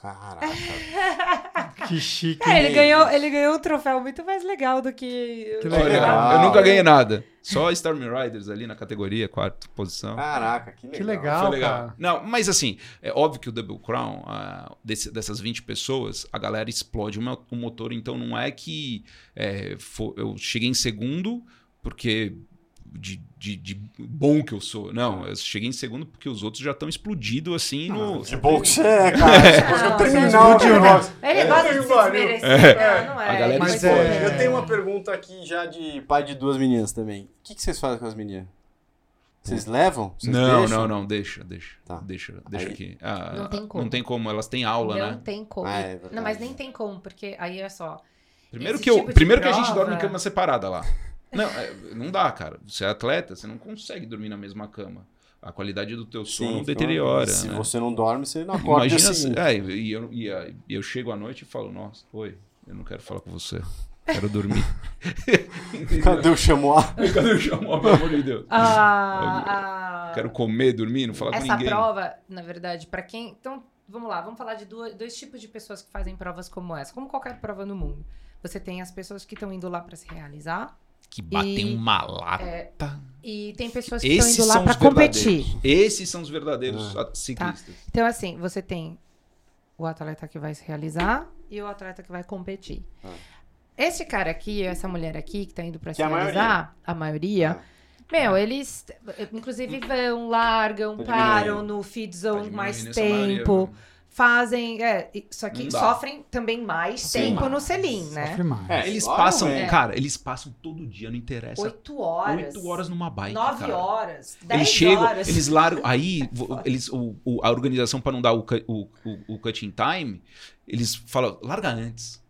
Caraca. Que chique. É, ele ganhou, ele ganhou um troféu muito mais legal do que. Que Olha, legal. eu nunca ganhei nada. Só Storm Riders ali na categoria, quarta posição. Caraca, que legal. Que legal, Foi legal. cara. Não, mas assim, é óbvio que o Double Crown, ah, desse- dessas 20 pessoas, a galera explode o, mo- o motor, então não é que é, fo- eu cheguei em segundo porque de, de- de bom que eu sou. Não, eu cheguei em segundo porque os outros já estão explodidos assim no. Que bom que você é, cara. Não, terminar você o explodiu, né? negócio. Ele gosta de se pariu. desmerecer. Não, não é. A galera Mas é- bom. Eu tenho uma pergunta aqui já de pai de duas meninas também. O que, que vocês fazem com as meninas? Vocês levam? Vocês Não, deixam? não, não, deixa, deixa. Tá. Deixa, deixa Aí- aqui. Ah, Não tem como. Não tem como, elas têm aula, não né? tem como. Ah, é não, mas nem tem como, porque aí é só. Primeiro, que, eu, tipo de primeiro que a gente prova- dorme em cama separada lá. Não, é, não dá, cara. Você é atleta, você não consegue dormir na mesma cama. A qualidade do teu sono Sim, deteriora. Se né? você não dorme, você não acorda Imagina, assim. se- é, e eu, e e eu chego à noite e falo, nossa, oi, eu não quero falar com você. Quero dormir. Cadê o chamois? Cadê o chamou, pelo amor de Deus? Ah, a- Quero comer, dormir, não falar com Essa ninguém. prova, na verdade, pra quem. Então, vamos lá, vamos falar de duas- dois tipos de pessoas que fazem provas como essa, como qualquer prova no mundo. Você tem as pessoas que estão indo lá pra se realizar Que batem E- uma lata. é, e tem pessoas que Esses estão indo lá os competir. Esses são os verdadeiros Ah. ciclistas. Então, assim, você tem o atleta que vai se realizar e o atleta que vai competir. Ah. Esse cara aqui, essa mulher aqui que tá indo pra Que se é a realizar, a maioria, meu, eles inclusive vão, largam, Tá param diminuindo. no feed Tá zone diminuindo mais maioria, tempo, viu? Fazem, é, só que sofrem também mais Sim. tempo no selim, né? Sofre mais. É, Eles passam, velho. cara, eles passam todo dia, não interessa. Oito horas. Oito horas numa bike, Nove cara. horas. Dez Eles chegam, horas. eles largam. Aí, eles, o, o- a organização, para não dar o, cut- o, o, o cutting time, eles falam: larga antes.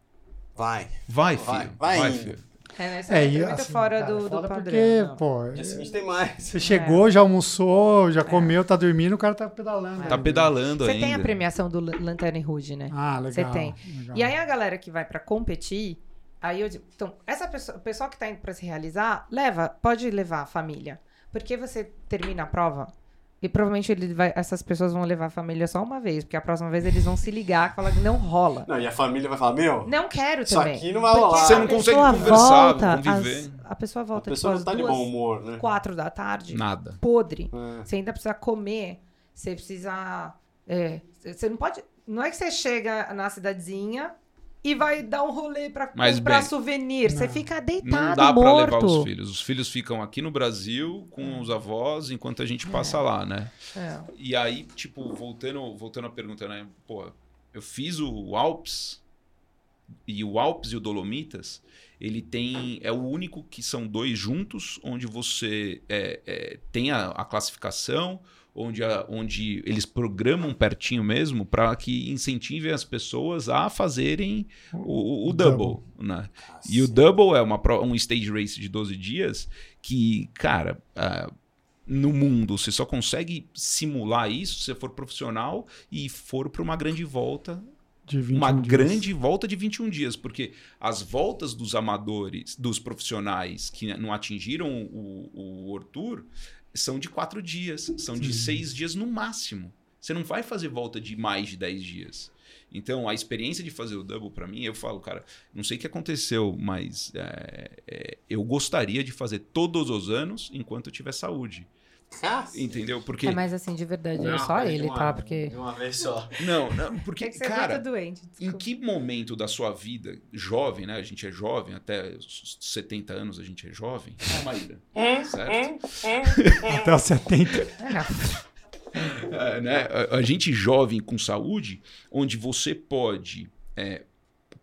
Vai. Vai, Vai, filho. vai Vai, indo. filho. É, né? Isso É, é, e, muito assim, fora cara, do, do foda padrão. Porque, não. pô, Dia seguinte tem mais. você chegou, já almoçou, já comeu, tá dormindo, o cara tá pedalando. Tá ainda. pedalando Você ainda. tem a premiação do Lan- Lanterne Rouge, né? Ah, legal. Você tem. legal. E aí a galera que vai pra competir, aí eu digo, então, essa pessoa, o pessoal que tá indo pra se realizar, leva, pode levar a família. Porque você termina a prova e provavelmente ele vai, essas pessoas vão levar a família só uma vez, porque a próxima vez eles vão se ligar e falar que não rola. Não, e a família vai falar, meu, Não quero Isso também. aqui não vai rolar. a Você não consegue pessoa conversar, volta conviver. às- a pessoa a volta pessoa tipo, não tá de duas, bom humor, né? quatro da tarde, Nada. podre. É. Você ainda precisa comer, você precisa. é, você não pode. Não é que você chega na cidadezinha e vai dar um rolê pra Mas comprar bem, souvenir. Você não. fica Não deitado, dá pra morto. levar os filhos. Os filhos ficam aqui no Brasil com os avós enquanto a gente passa lá, né? É. E aí, tipo, voltando, voltando à pergunta, né? Pô, eu fiz o Alps e o Alps e o Dolomitas, ele tem é o único que são dois juntos, onde você é, é, tem a, a classificação, onde, a- onde eles programam pertinho mesmo para que incentivem as pessoas a fazerem o, o- o O double, né? E o double é uma, um stage race de 12 dias que, cara, ah, no mundo você só consegue simular isso se você for profissional e for para uma grande volta De 21 uma dias. grande volta de 21 dias, porque as voltas dos amadores, dos profissionais que não atingiram o, o são de quatro dias, são de Sim. seis dias no máximo. Você não vai fazer volta de mais de 10 dias. Então, a experiência de fazer o double para mim, eu falo, cara, não sei o que aconteceu, mas é, é, eu gostaria de fazer todos os anos enquanto eu tiver saúde. Entendeu? Porque. É mais assim, de verdade. É Não, só de ele, uma- tá? Porque. De uma vez só. Não, não, porque, É é cara. doente. Em que momento da sua vida, jovem, né? A gente é jovem, até os 70 anos a gente é jovem, né, Maíra? certo? Até os 70. É, não. É, né? a, a gente jovem com saúde, onde você pode é,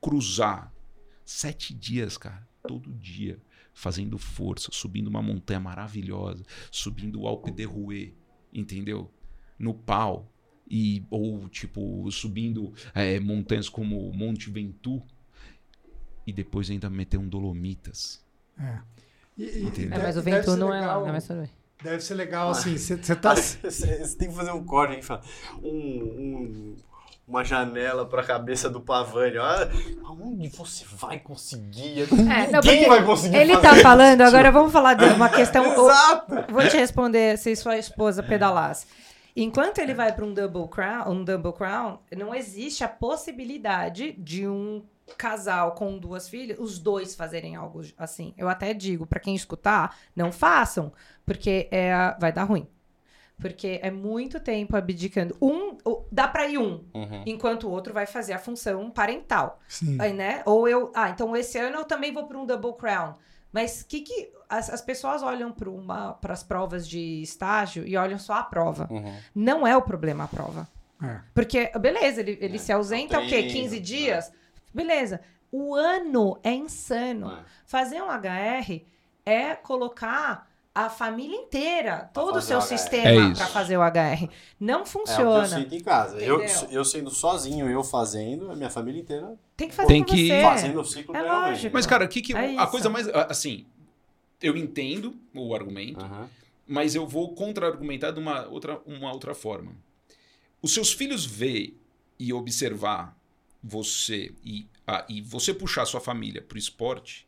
cruzar sete dias, cara, todo dia, fazendo força, subindo uma montanha maravilhosa, subindo o Alpe de Rouet, entendeu? No pau. E, ou, tipo, subindo é, montanhas como Monte Ventoux e depois ainda meter um Dolomitas. É. E- e- Entendeu? É, mas o Ventu não é lá, legal- né? Bem. Deve ser legal, assim, você tá... Você tem que fazer um corte, hein? Fala, Um, um- uma janela pra cabeça do Pavani. Olha, aonde você vai conseguir? É, não, Ninguém porque vai conseguir Ele fazer tá falando, agora vamos falar de uma questão. Exato! Vou te responder se sua esposa pedalasse. Enquanto ele vai para um double crown, um double crown, não existe a possibilidade de um casal com duas filhas, os dois fazerem algo assim. Eu até digo para quem escutar, não façam, porque é, vai dar ruim. Porque é muito tempo abdicando. Um, dá para ir um, Uhum. enquanto o outro vai fazer a função parental. Sim. Aí, né? Ou eu. Ah, então esse ano eu também vou para um double crown. Mas que que as, as pessoas olham para as provas de estágio e olham só a prova. Uhum. Não é o problema a prova. É. Porque, beleza, ele, ele É, se ausenta é o quê? treino, 15 dias? Beleza. O ano é insano. É. Fazer um HR é colocar a família inteira, todo o seu o. É sistema isso. para fazer o HR. Não É o que funciona. eu sinto em casa. Eu, Entendeu? eu sendo sozinho, eu fazendo, a minha família inteira Tem que fazer Tem que- você. fazendo o ciclo É realmente. lógico. Mas, cara, o que que É a coisa mais. Assim, eu entendo o argumento. Mas eu vou contra-argumentar de uma outra, uma outra forma. Os seus filhos ver e observar você e, ah, e você puxar sua família para o esporte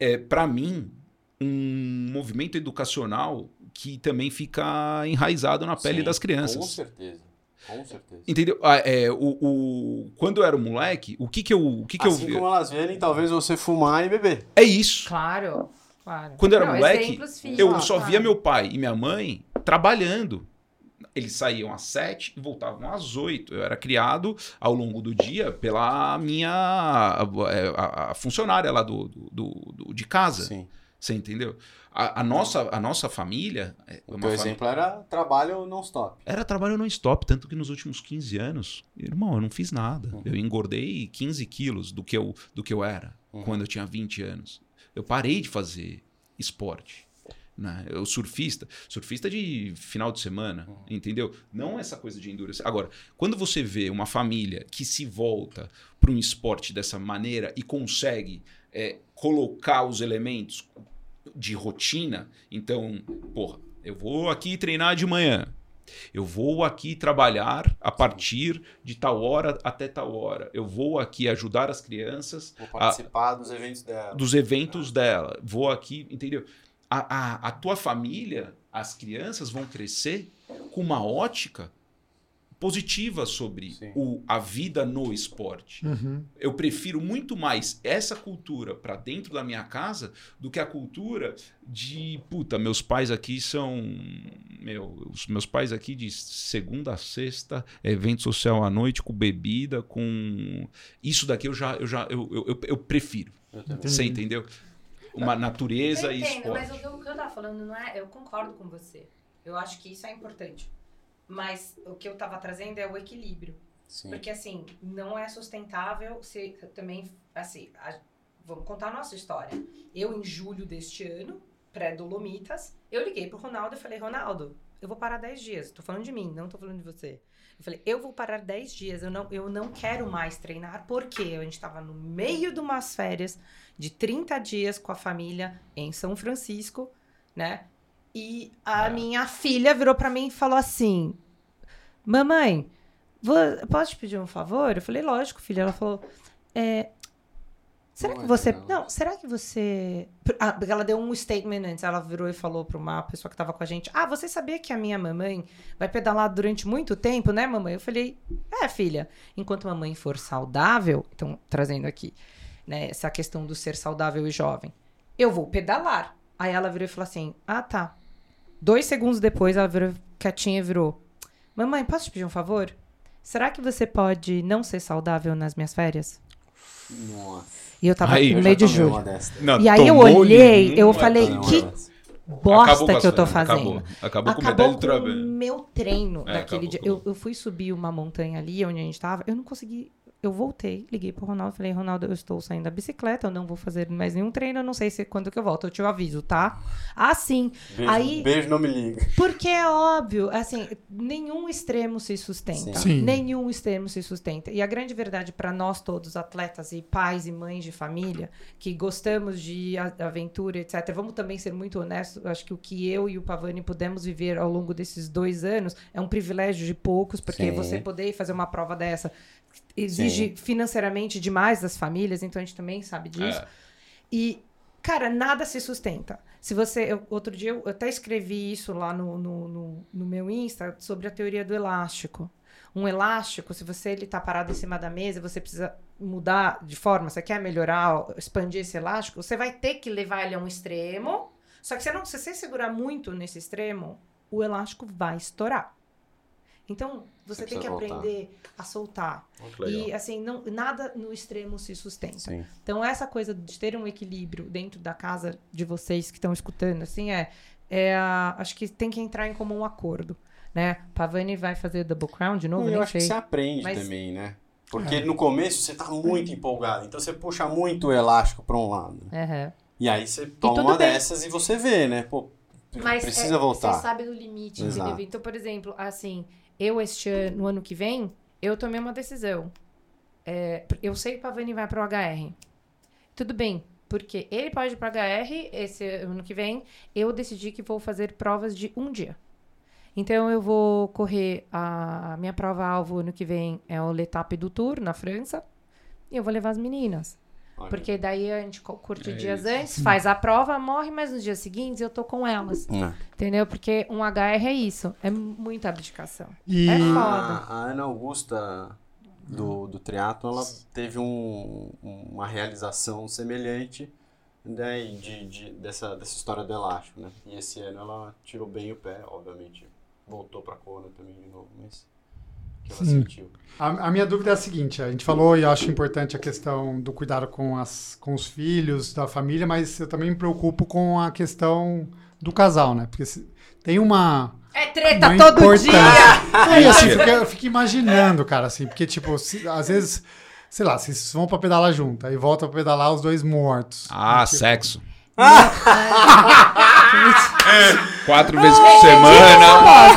é, para mim, um movimento educacional que também fica enraizado na pele Sim, das Com crianças. certeza. Com certeza. Entendeu? Ah, é, o, o- quando eu era moleque, o que que eu, o que que assim eu como elas verem, talvez você fumar e beber. É isso. Claro, claro. Quando eu era Não, moleque, Eu só claro. via meu pai e minha mãe trabalhando. Eles saíam às sete e voltavam às oito. Eu era criado ao longo do dia pela minha a, a- a funcionária lá do, do- do- do- de casa. Sim. Você entendeu? A, a nossa, a nossa família. é O fami- exemplo era trabalho non-stop. Era trabalho non-stop, tanto que nos últimos 15 anos, irmão, eu não fiz nada. Uhum. Eu engordei 15 quilos do que eu, do que eu era Uhum. quando eu tinha 20 anos. Eu parei de fazer esporte. Né? Eu surfista, surfista de final de semana, Uhum. entendeu? Não essa coisa de endurance. Agora, quando você vê uma família que se volta para um esporte dessa maneira e consegue é, colocar os elementos de rotina, então, porra, eu vou aqui treinar de manhã, eu vou aqui trabalhar a partir de tal hora até tal hora. Eu vou aqui ajudar as crianças Vou participar dos eventos dela. dos eventos dela. Vou aqui, entendeu? A, a, a tua família, as crianças vão crescer com uma ótica positiva sobre Sim. o, a vida no esporte. Uhum. Eu prefiro muito mais essa cultura para dentro da minha casa do que a cultura de puta, meus pais aqui são meu, os meus pais aqui de segunda a sexta, evento social à noite com bebida, com isso daqui eu já eu já eu, eu, eu- eu prefiro. Você entendeu? Uma natureza Eu e entendo, esporte. mas o que eu, o que eu tava falando não é. Eu concordo com você. Eu acho que isso é importante. Mas o que eu tava trazendo é o equilíbrio. Sim. Porque assim, não é sustentável se também. Assim, a- vamos contar a nossa história. Eu, em julho deste ano, pré-Dolomitas, eu liguei pro Ronaldo e falei: Ronaldo, eu vou parar 10 dias. Tô falando de mim, não tô falando de você. Eu falei, eu vou parar 10 dias, eu não, eu não quero mais treinar, porque a gente tava no meio de umas férias de 30 dias com a família em São Francisco, né? E a É. minha filha virou pra mim e falou assim: Mamãe, vou, posso te pedir um favor? Eu falei, lógico, filha. Ela falou, é, será que Não, você. não. Será que você. Ah, porque ela deu um statement antes. Ela virou e falou pra uma pessoa que tava com a gente: Ah, você sabia que a minha mamãe vai pedalar durante muito tempo, né, mamãe? Eu falei, é, filha. Enquanto mamãe for saudável, então, trazendo aqui, né, essa questão do ser saudável e jovem, eu vou pedalar. Aí ela virou e falou assim: Ah, tá. Dois segundos depois, ela virou quietinha e virou: Mamãe, posso te pedir um favor? Será que você pode não ser saudável nas minhas férias? Nossa. E eu tava Aí, no meio de julho. Não, E aí eu olhei, eu falei, Não, que bosta que eu tô fazendo. Acabou, acabou, com Acabou com trabalho. o meu treino É, daquele dia. com- Eu, eu fui subir uma montanha ali onde a gente tava, eu não consegui. Eu voltei, liguei pro Ronaldo, falei, Ronaldo, eu estou saindo da bicicleta, eu não vou fazer mais nenhum treino, eu não sei se quando que eu volto, eu te aviso, tá? Ah, sim. Beijo, Aí- beijo, não me liga. Porque é óbvio, assim, nenhum extremo se sustenta. Sim. Sim. Nenhum extremo se sustenta. E a grande verdade para nós todos, atletas e pais e mães de família, que gostamos de aventura, etc., vamos também ser muito honestos. Acho que o que eu e o Pavani pudemos viver ao longo desses dois anos é um privilégio de poucos, porque Sim. você poder fazer uma prova dessa exige financeiramente demais das famílias, então a gente também sabe disso. É. E, cara, nada se sustenta. Se você. eu- outro dia eu até escrevi isso lá no, no, no, no meu Insta sobre a teoria do elástico. Um elástico, se você ele tá parado em cima da mesa, você precisa mudar de forma, você quer melhorar, expandir esse elástico, você vai ter que levar ele a um extremo. Só que se, não, se você segurar muito nesse extremo, o elástico vai estourar. Então, você, Você tem que voltar. aprender a soltar. E assim, não, nada no extremo se sustenta. Sim. Então, essa coisa de ter um equilíbrio dentro da casa de vocês que estão escutando, assim, é. é a- acho que tem que entrar em comum acordo. Né? Pavani vai fazer Double Crown de novo, eu acho que sei. você aprende Mas- também, né? Porque no começo você tá muito empolgado, então você puxa muito o elástico pra um lado. Aham. E aí você toma uma bem. dessas e você vê, né? Pô, Mas precisa é, voltar. Você sabe do limite, Exato. entendeu? Então, por exemplo, assim, eu este ano, no ano que vem, eu tomei uma decisão. É, eu sei que o Pavani vai pro HR. Tudo bem, porque ele pode ir pro HR esse ano que vem. Eu decidi que vou fazer provas de um dia. Então, eu vou correr a minha prova-alvo ano que vem é o L'Etape do Tour, na França. E eu vou levar as meninas. Olha, Porque daí a gente curte É dias isso. antes, faz a prova, morre, mas nos dias seguintes eu tô com elas. É. Entendeu? Porque um HR é isso. É muita abdicação. E É foda. A, a Ana Augusta do, do triatlo, ela teve um- uma realização semelhante né, e de, de- dessa, dessa história do elástico, né? E esse ano ela tirou bem o pé, obviamente. Voltou pra Kona também de novo, mas que ela Sim. sentiu. a, a minha dúvida é a seguinte: a gente falou e eu acho importante a questão do cuidado com, as, com os filhos, da família, mas eu também me preocupo com a questão do casal, né? Porque se- tem uma. É treta uma todo importância. dia! Aí, assim, fica- eu fico imaginando, cara, assim, porque, tipo, se- às vezes, sei lá, vocês vão pra pedalar junto, aí voltam pra pedalar os dois mortos. Ah, Tipo, sexo. Quatro vezes por semana.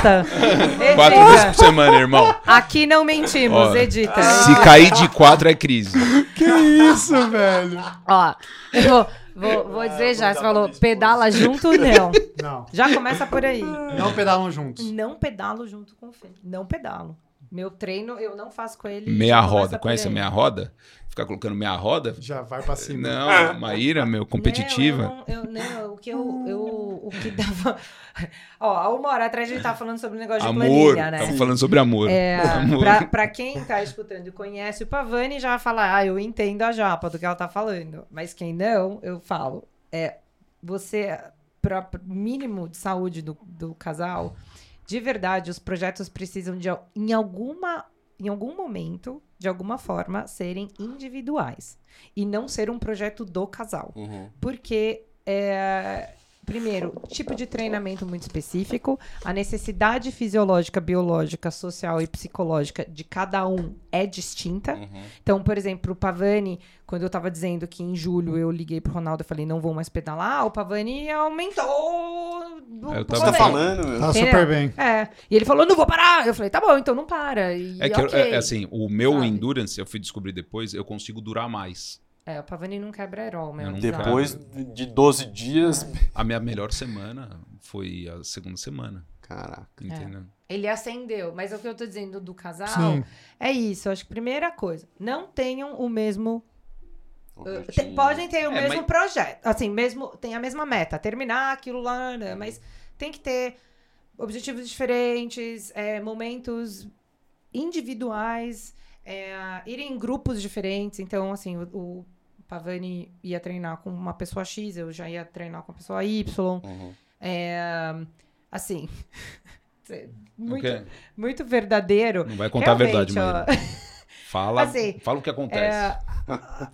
Quatro Edita. vezes por semana, irmão. Aqui não mentimos, Ó, edita. Se cair de quatro é crise. Que isso, velho? Ó, eu vou, vou, vou dizer já, você falou, pedala junto, não. Não, Já começa por aí. não pedalam juntos. Não pedalo junto com o Fê. Não pedalo. Meu treino eu não faço com ele. Meia roda. Conhece a meia roda? Ficar colocando meia roda? Já vai pra cima. Não, Maíra, meu, competitiva. Não, eu, não, eu- não, o que eu, eu o que dava. Ó, há uma hora atrás a gente tava falando sobre o negócio de Amor. planilha, né? Estamos falando sobre amor. É, Amor. pra, pra quem tá escutando e conhece o Pavani, já vai falar, ah, eu entendo a japa do que ela tá falando. Mas quem não, eu falo, é, você, para mínimo de saúde do, do casal, de verdade, os projetos precisam de, em alguma, em algum momento, de alguma forma, serem individuais. E não ser um projeto do casal. Uhum. Porque é, primeiro, tipo de treinamento muito específico, a necessidade fisiológica, biológica, social e psicológica de cada um é distinta. Uhum. Então, por exemplo, o Pavani, quando eu tava dizendo que em julho eu liguei pro Ronaldo e falei, não vou mais pedalar, o Pavani aumentou o Eu tava tá falando, meu? Tá Entendeu? super bem. É. E ele falou, não vou parar. Eu falei, tá bom, então não para. E É que, eu- ok. é, é assim, o meu Sabe? endurance, eu fui descobrir depois, eu consigo durar mais. É, o Pavani não quebra aerol, meu. Depois de 12 dias. A minha melhor semana foi a segunda semana, Caraca. entendeu? Ele acendeu. Mas o que eu tô dizendo do casal Sim. é isso. Eu acho que primeira coisa, não tenham o mesmo Uh, te- podem ter o É, mesmo mas- projeto, assim, mesmo tem a mesma meta, terminar aquilo lá, né? mas tem que ter objetivos diferentes, é, momentos individuais, é, ir em grupos diferentes. Então, assim, o, o Pavani ia treinar com uma pessoa X, eu já ia treinar com a pessoa Y. Uhum. É, assim, muito, O quê? muito verdadeiro. Não vai contar a verdade, Realmente, ó, Fala, Assim, fala o que acontece.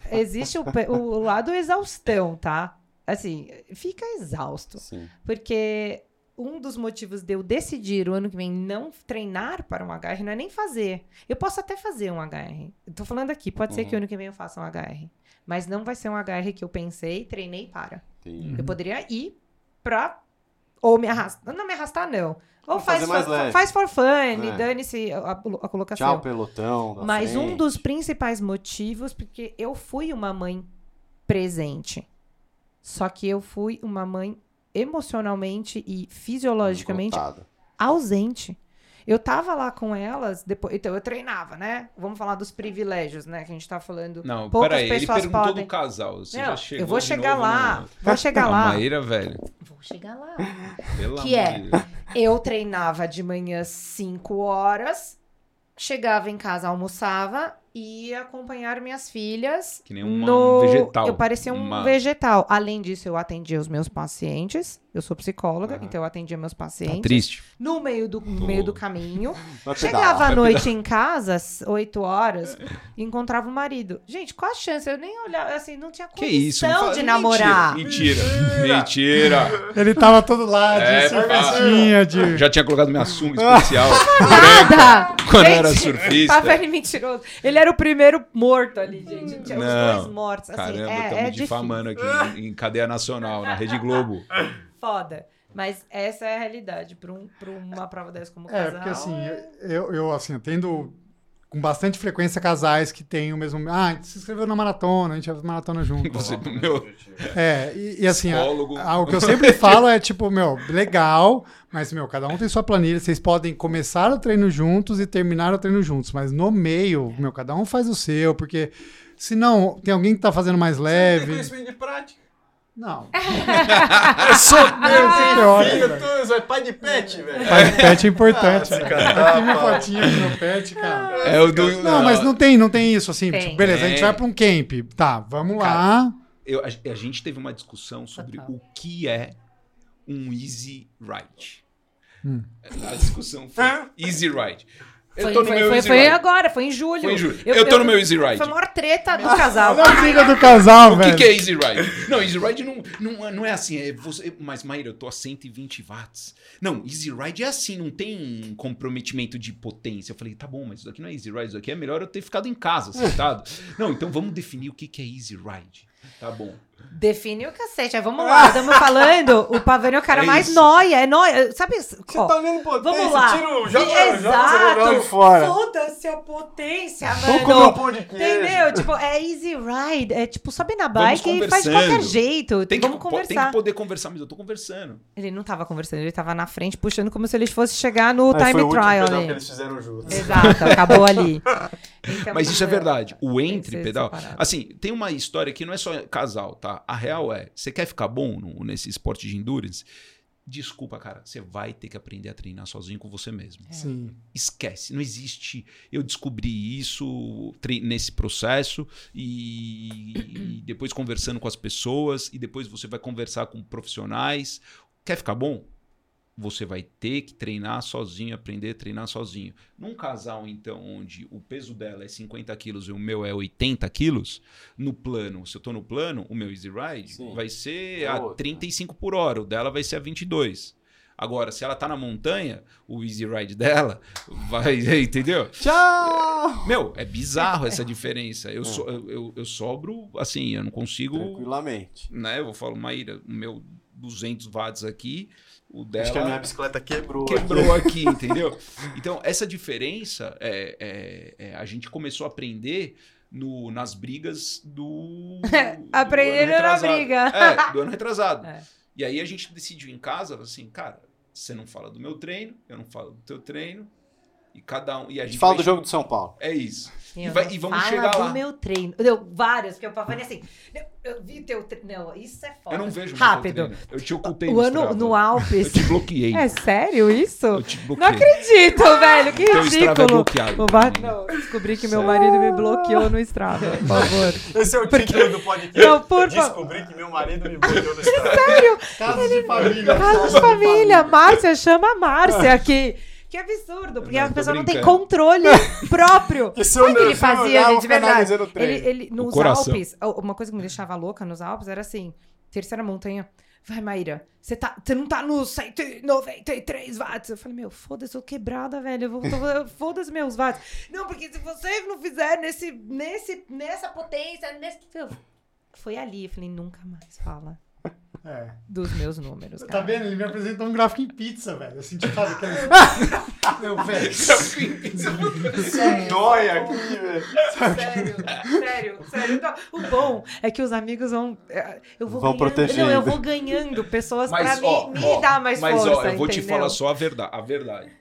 É, existe o, o lado exaustão, tá? Assim, fica exausto. Sim. Porque um dos motivos de eu decidir o ano que vem não treinar para um HR não é nem fazer. Eu posso até fazer um HR. Tô falando aqui, pode ser Uhum. que o ano que vem eu faça um HR. Mas não vai ser um HR que eu pensei, treinei para. Entendi. Eu poderia ir pra. Ou me arrastar. Não me arrastar, não. Ou Ou faz, fazer mais for, leve. faz for fun, e É. dane-se a, a- colocação. Tchau, pelotão. Mas um frente. dos principais motivos, porque eu fui uma mãe presente. Só que eu fui uma mãe emocionalmente e fisiologicamente Esgotado. ausente. Eu tava lá com elas, depois, então eu treinava, né? Vamos falar dos privilégios, né? Que a gente tá falando. Não, poucas peraí, ele pessoas perguntou podem- do casal. Você Não, já chegou eu vou chegar novo lá, no- vou chegar lá. Maíra, velho, Vou chegar lá. pelo Que é? Eu treinava de manhã 5 horas, chegava em casa, almoçava e ia acompanhar minhas filhas. Que nem uma- no... um vegetal. Eu parecia um Uma- vegetal. Além disso, eu atendia os meus pacientes. Eu sou psicóloga, Aham. então eu atendia meus Tá pacientes. triste. No meio do, no meio do caminho. Chegava à noite em casa, às 8 horas, e encontrava o marido. Gente, qual a chance? Eu nem olhava, assim, não tinha Que condição isso? não fala- de namorar. Mentira, mentira. Mentira. Ele tava todo lá de É, cervejinha, de... Já tinha colocado minha sunga especial Nada! quando eu era Gente, surfista. Pavel mentiroso. Ele era o primeiro morto ali, gente. Tinha Não. os dois mortos. Assim, Caramba, é, estamos é difícil. difamando aqui em, em cadeia nacional, na Rede Globo. Foda. Mas essa é a realidade para um, pra uma prova dessa como É, casal. porque assim, eu, eu assim, tendo com bastante frequência casais que têm o mesmo. Ah, a gente se inscreveu na maratona, a gente faz maratona junto. Você, meu, É, e, e assim, a- psicólogo. a- o que eu sempre falo é tipo, meu, legal, mas, meu, cada um tem sua planilha, vocês podem começar o treino juntos e terminar o treino juntos, mas no meio, meu, cada um faz o seu, porque senão tem alguém que tá fazendo mais Tem leve. conhecimento de prática. Não. Eu sou Meu, que pior, filho, velho. tu, é pai de pet, velho. Pai de pet é importante. Ah, velho. cara, Aqui minha fotinha do meu pet, cara. É o do. Não, mas não tem, não tem isso, assim, Tem. tipo, beleza, a gente Tem. vai pra um camp, tá, vamos lá. Eu- a, a gente teve uma discussão sobre Total. o que é um easy ride. Hum. A discussão foi easy ride. Eu Foi, tô no foi, meu foi, easy foi ride. agora, foi em julho. Foi em julho. Eu, tô no meu easy ride. Foi a maior treta do casal. Olha a briga do casal, O que, velho. que é easy ride? Não, easy ride não, não, é- não é assim. É você, mas, Maíra, eu tô a 120 watts. Não, easy ride é assim, não tem comprometimento de potência. Eu falei, tá bom, mas isso daqui não é easy ride, isso daqui é melhor eu ter ficado em casa, sentado. não, então vamos definir o que, que é easy ride. Tá bom. Define o cacete. Aí, vamos lá, estamos falando. O Pavani é o cara É mais nóia. É nóia. Sabe? Você ó, tá olhando potência, vamos lá. tira o joga, Exato. o. Foda-se a potência, Vamos comer um mano. pão de queijo. Entendeu? Tipo, é easy ride. É tipo, sobe na bike e faz de qualquer jeito. Tem que, Vamos conversar. tem que poder conversar, mas eu tô conversando. Ele não tava conversando, ele tava na frente, puxando como se ele fosse chegar no Aí foi o time último trial. pedal né? que eles fizeram juntos. Exato, acabou ali. Então, Mas isso é verdade. O entre pedal. separado. Assim, tem uma história que não é só casal, tá? A real é: você quer ficar bom no- nesse esporte de endurance? Desculpa, cara. Você vai ter que aprender a treinar sozinho com você mesmo. Sim. Esquece. Não existe. Eu descobri isso nesse processo e, e depois conversando com as pessoas e depois você vai conversar com profissionais. Quer ficar bom? Você vai ter que treinar sozinho, aprender a treinar sozinho. Num casal, então, onde o peso dela é 50 quilos e o meu é 80 quilos, no plano, se eu tô no plano, o meu Easy Ride Sim. vai ser É a outro. 35 por hora, o dela vai ser a 22. Agora, se ela tá na montanha, o Easy Ride dela vai, entendeu? Tchau! Meu, é bizarro essa diferença. Eu, so- eu, eu, eu sobro, assim, eu não consigo Tranquilamente. né? Eu falo, Maíra, o meu 200 watts aqui, o dela Acho que a minha bicicleta quebrou. quebrou aqui, entendeu? Então, essa diferença, é, é- é, a gente começou a aprender no, nas brigas do. ano na briga. É, do ano retrasado. É. E aí a gente decidiu em casa, assim, cara, você não fala do meu treino, eu não falo do teu treino, e cada um. E a gente fala vai- do jogo do São Paulo. É isso. E, vai- não e vamos fala chegar do lá. meu treino. Deu vários, porque o Pavani assim. Eu, eu vi teu treino. Não, isso é foda. Eu não vejo Rápido. Eu te ocultei O no ano Strava. no Alpes. Eu te bloqueei. É sério isso? Eu te Não bloqueei. acredito, velho. Que Teu Strava é ridículo. bloqueado. O ba- Não, eu descobri que meu marido me bloqueou no Strava, por favor. Esse é o título do podcast. Não, por favor. Descobri que meu marido me bloqueou no Strava. Casos de família. Casos de família. Márcia, chama a Márcia aqui. Que absurdo, porque Não, a pessoa não tem brincando. controle próprio. Porque se eu Sabe o que ele fazia, eu gente, de verdade? Ele, ele, nos. Alpes, uma coisa que me deixava louca nos Alpes era assim, terceira montanha, vai Maíra, você tá, você não tá nos 193 watts. Eu falei, meu, foda-se, eu tô quebrada, velho, eu vou, tô- foda-se meus watts. Não, porque se você não fizer nesse, nesse, nessa potência, nesse... Foi ali, eu falei, nunca mais fala É. dos meus números, Tá cara. vendo? Ele me apresentou um gráfico em pizza, velho. Eu senti, sabe, aquele... Meu, velho. Que nóia aqui, velho. Sério, sério, sério. Então, o bom é que os amigos vão. é, Eu vou Vão ganhando. protegendo. Não, eu vou ganhando pessoas pra Mas, me, ó, me ó, dar mais mas, força. ó, eu vou te entendeu? falar só a verdade, a verdade.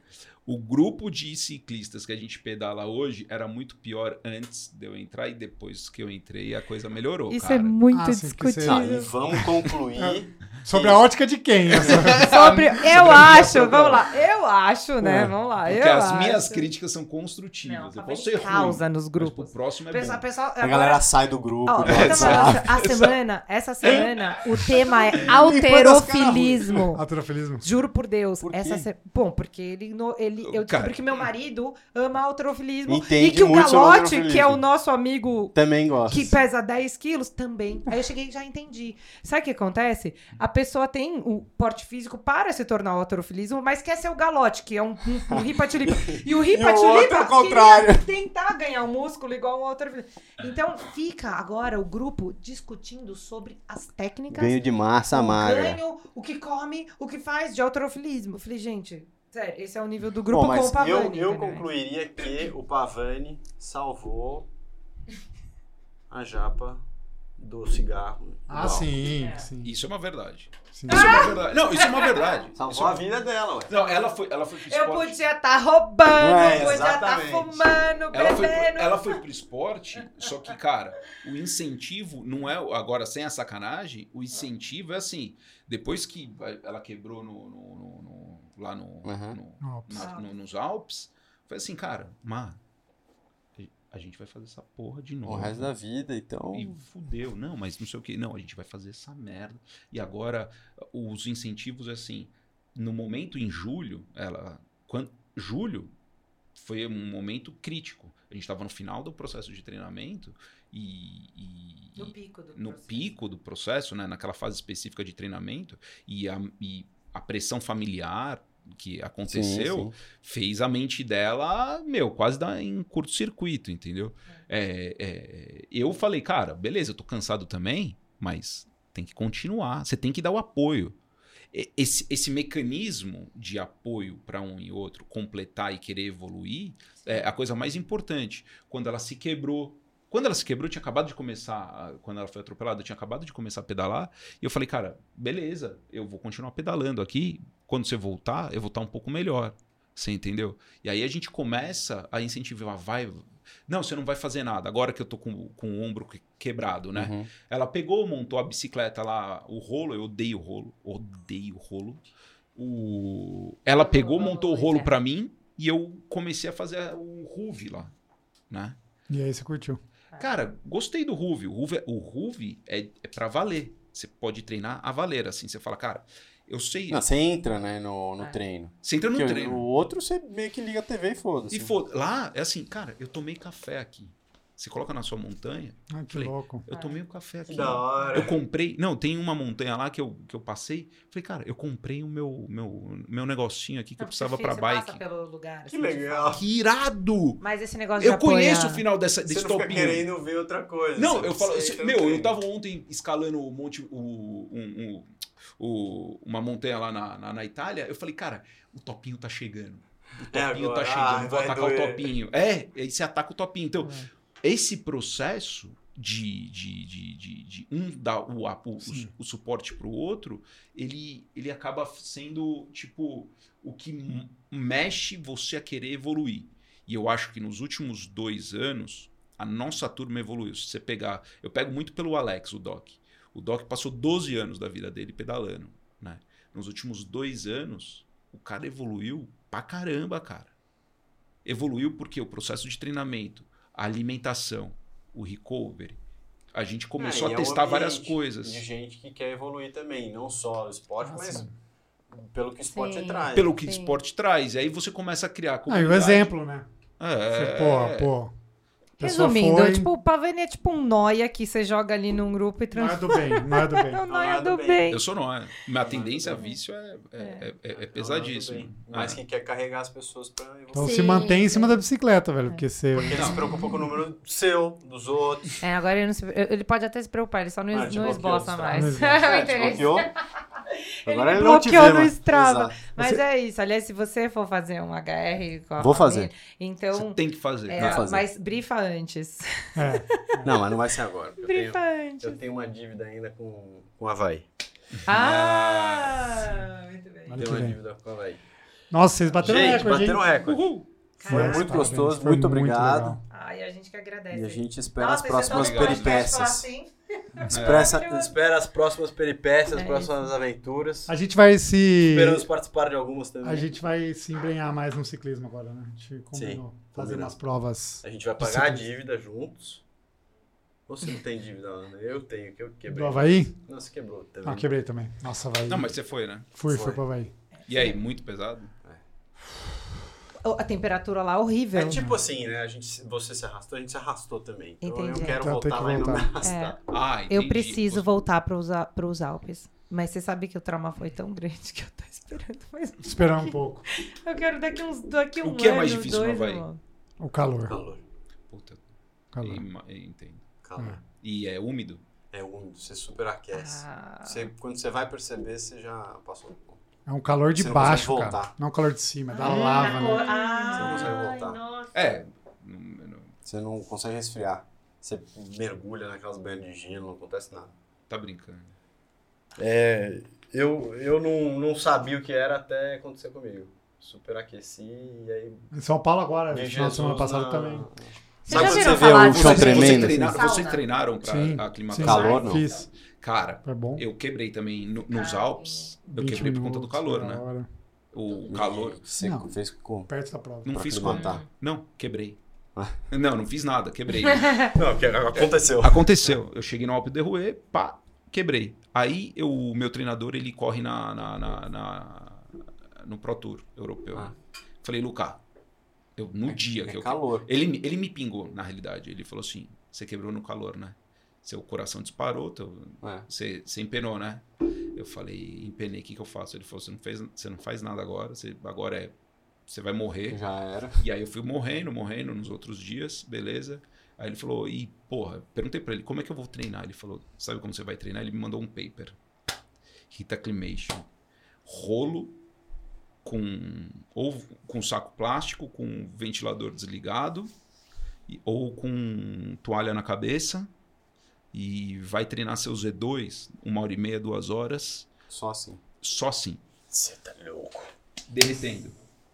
O grupo de ciclistas que a gente pedala hoje era muito pior antes de eu entrar e depois que eu entrei a coisa melhorou, Isso cara. é muito Ah, Tá, discutível. e vamos concluir. Sobre a ótica de quem? Sobre, eu a acho, vamos lá, eu acho, né? É. Vamos lá, Porque eu as acho. minhas críticas são construtivas. Não, eu posso ser causa ruim, nos mas grupos. pro próximo é Pessoal, bom. pessoal, A agora- galera sai do grupo. Ó, do então, a semana, essa semana, o tema é alterofilismo. Autorofilismo. Juro por Deus. Por essa se- Bom, porque ele, no- ele eu descobri Cara. que meu marido ama alterofilismo. Entende e que o Galote, alterofilismo. que é o nosso amigo Também gosta. que pesa 10 quilos, também. Aí eu cheguei e já entendi. Sabe o que acontece? A pessoa tem o porte físico para se tornar o alterofilismo, mas quer ser o Galote, que é um, um, um ripa-tulipa. E o ripa-tulipa contrário. queria tentar ganhar um músculo igual o alterofilismo. Então fica agora o grupo discutindo sobre as técnicas Ganho de massa o magra. ganho, o que come, o que faz de autorofilismo. Eu falei, gente, sério, esse é o nível do grupo Bom, mas com o Pavani. eu, eu concluiria que o Pavani salvou a japa do cigarro. Ah, sim, É. sim. Isso é uma verdade. sim. Isso é uma verdade. Não, isso é uma verdade. Isso Salvou é a vida dela, ué. Não, ela foi, ela foi pro Eu esporte. podia estar roubando, É, podia estar exatamente. fumando, Ela foi, bebendo. ela foi pro esporte, só que, cara, o incentivo não é. Agora, sem a sacanagem, o incentivo é assim. Depois que ela quebrou no, no- no- no- lá no, Uhum. no- No Alpes. na- no- nos Alpes, foi assim, cara, Má, a gente vai fazer essa porra de novo. O resto da vida, então. E fudeu. Não, mas não sei o que. Não, a gente vai fazer essa merda. E agora, os incentivos, assim, no momento em julho, ela. Quando, julho foi um momento crítico. A gente estava no final do processo de treinamento e. e- No pico do no processo. pico do processo, né, naquela fase específica de treinamento, e a, e a pressão familiar que aconteceu Sim, sim. fez a mente dela, meu, quase dar em curto-circuito, entendeu? É, é, eu falei, cara, beleza, eu tô cansado também, mas tem que continuar, você tem que dar o apoio. Esse, esse mecanismo de apoio para um e outro, completar e querer evoluir, é a coisa mais importante. Quando ela se quebrou. Quando ela se quebrou, eu tinha acabado de começar. Quando ela foi atropelada, eu tinha acabado de começar a pedalar. E eu falei, cara, beleza, eu vou continuar pedalando aqui. Quando você voltar, eu vou estar um pouco melhor. Você entendeu? E aí a gente começa a incentivar, vai. Não, você não vai fazer nada. Agora que eu tô com, com o ombro que- quebrado, né? Uhum. Ela pegou, montou a bicicleta lá, o rolo, eu odeio o rolo, odeio o rolo. O... Ela pegou, montou o rolo pra mim e eu comecei a fazer o Ruve lá, né? E aí você curtiu. Cara, gostei do Ruve. O Ruve, o Ruve é, é para valer. Você pode treinar a valer, assim. Você fala, cara, Eu sei. Não, você entra, né, no, no É. treino. Você entra no Porque treino. O outro você meio que liga a TV e foda-se. E foda lá é assim, cara, eu tomei café aqui. Você coloca na sua montanha, Ai, que Falei, louco. eu tomei um café aqui. Que da hora. Eu comprei. Não, tem uma montanha lá que eu, que eu passei. Falei, cara, eu comprei o meu, meu, meu negocinho aqui que eu precisava pra Você bike. passa pelo lugar, Que assim, legal. Que irado! Mas esse negócio Eu de apoiar- conheço o final dessa, Você desse não fica topinho. querendo ver outra coisa. Não, você- eu falo, você assim, no meu, eu tava ontem escalando o monte, o, um- um- o- uma montanha lá na, na, na Itália. Eu falei, cara, o topinho tá chegando. O É topinho agora. tá chegando, Ah, vou atacar o doer. topinho. É, aí você ataca o topinho. Então, É. esse processo de, de, de, de, de um dar o, o, o, o suporte pro outro, ele, ele acaba sendo, tipo, o que mexe você a querer evoluir. E eu acho que nos últimos dois anos, a nossa turma evoluiu. Se você pegar. Eu pego muito pelo Alex, o Doc. O Doc passou 12 anos da vida dele pedalando. Né? Nos últimos dois anos, o cara evoluiu pra caramba, cara. Evoluiu porque o processo de treinamento, a alimentação, o recovery, a gente começou É, e a é um testar várias coisas. De gente que quer evoluir também, não só o esporte, Ah, mas pelo que o esporte Sim. traz. Pelo que o esporte traz. E aí você começa a criar Ah, e o exemplo, né? É, Pô, pô. Resumindo, foi... tipo, o Pavani é tipo um noia que você joga ali num grupo e Não é transforma. do bem, não é do bem. É o noia Não, do bem. bem. Eu sou é. Minha tendência a vício é, é, é, é- é bem. Mas É. que quer carregar as pessoas pra evoluir. Então Sim, se mantém em cima da bicicleta, velho, porque você... Porque ele se preocupa com o número seu, dos outros. É, agora ele não se... Ele pode até se preocupar, ele só não, Ah, te não esboça mais. É o É, te interesse. bloqueou. Ele Agora ele não te bloqueou vê, no mano. Strava. Exato. Mas é isso. Aliás, se você for fazer um HR com a Vou família, fazer. então. Você tem que fazer. é, fazer. Mas brifa antes. É. Não, mas não vai ser agora. Eu tenho, Brifa antes. eu tenho uma dívida ainda com, com o Havaí. Ah! Muito bem. Tenho uma dívida com o Havaí. Nossa, vocês bateram Gente, recorde, bateram recorde. Uhul. Foi muito Parabéns, gostoso, foi muito obrigado. Ai, a gente que agradece. E a gente espera Nossa, as é próximas peripécias. assim. Espera, espera as próximas peripécias, as É próximas aventuras. A gente vai se... Esperamos participar de algumas também. A gente vai se embrenhar mais no ciclismo agora, né? A gente combinou Sim, fazer umas provas A gente vai pagar a dívida juntos. Ou você não tem dívida, Ana? Eu tenho, que eu quebrei. do Havaí. Não, você quebrou também. Ah, quebrei também. Nossa, Havaí. Não, mas você foi, né? Fui, Foi. fui pro Havaí. E aí, muito pesado? A temperatura lá horrível. É tipo assim, né? A gente, você se arrastou, a gente se arrastou também. Então Entendi. eu quero Então voltar que lá e não me voltar. arrastar. Ah, entendi. Eu preciso Você- voltar para os, pros Alpes. Mas você sabe que o trauma foi tão grande que eu tô esperando mais. Esperar um pouco. Eu quero daqui uns daqui um O que é mais ano, difícil no dois, Havaí? irmão. O calor. Calor. Puta, calor. eu entendo. Calor. E é úmido? É úmido, você super aquece. Ah, Você, quando você vai perceber, você já passou um pouco. É um calor de não baixo, cara. Não é um calor de cima, é da Ah, lava, na né? cor- Você não consegue voltar. nossa. É. não- não- Você não consegue resfriar. Você mergulha naquelas banhas de gelo, não acontece nada. Tá brincando. É, eu, eu não, não sabia o que era até acontecer comigo. Super aqueci e aí. Em São Paulo agora, final de semana na- também. Sabe já quando você vê o chão Vocês- Vocês tremendo? treinaram, vocês treinaram pra Sim, aclimatar? Calor, não. Fiz. Cara, bom. eu quebrei também no- nos Ai. Alpes. Eu 20 quebrei por conta do calor, né? hora. O calor. Você Não. fez com. Perto da prova. Não Pra fiz conta. Não, quebrei. Ah. Não, não fiz nada, quebrei. Não, que aconteceu. Aconteceu. Eu cheguei no Alpe de Rouet, pá, quebrei. Aí o meu treinador, ele corre na, na- na- na- no Pro Tour europeu. Ah. Falei, Luca, eu, no dia que É eu... calor. Ele, ele me pingou, na realidade. Ele falou assim, você quebrou no calor, né? Seu coração disparou, teu, É. você, você empenou, né? Eu falei, empenei, o que, que eu faço? Ele falou, você não, fez, você não faz nada agora, você, agora é... Você vai morrer. Já era. E aí eu fui morrendo, morrendo nos outros dias, beleza. Aí ele falou, e porra, perguntei pra ele, como é que eu vou treinar? Ele falou, sabe como você vai treinar? Ele me mandou um paper. Heat Acclimation. Rolo com ou com saco plástico, com ventilador desligado, e- ou com toalha na cabeça. E vai treinar seu Z2, uma hora e meia, duas horas, Só assim. só assim, Você tá louco. derretendo.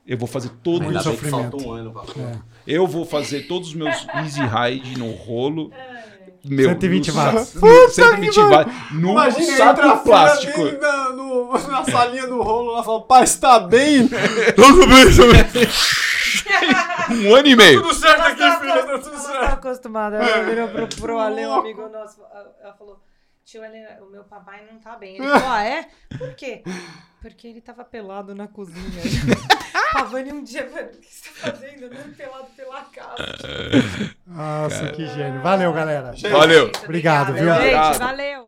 Eu vou fazer todo Ainda bem que sofrimento. um ano É. Eu vou fazer todos os meus easy ride no rolo. Meu, 120 no watts. sa- no 120 watts. No saco plástico. na, no- na salinha do rolo lá falando, pai, você tá bem? Um ano e meio. Tudo certo Ela aqui, tá filha, tá tudo certo. Acostumada. Ela virou pro, pro Ale, um amigo nosso. Ela falou: Tio, o meu papai não tá bem. Ele falou, ah, é? Por quê? Porque ele tava pelado na cozinha. Pavani um dia, mano, o que você tá fazendo? Andando pelado pela casa. Nossa, que gênio. Valeu, galera. Valeu. Obrigado, viu? Gente, valeu.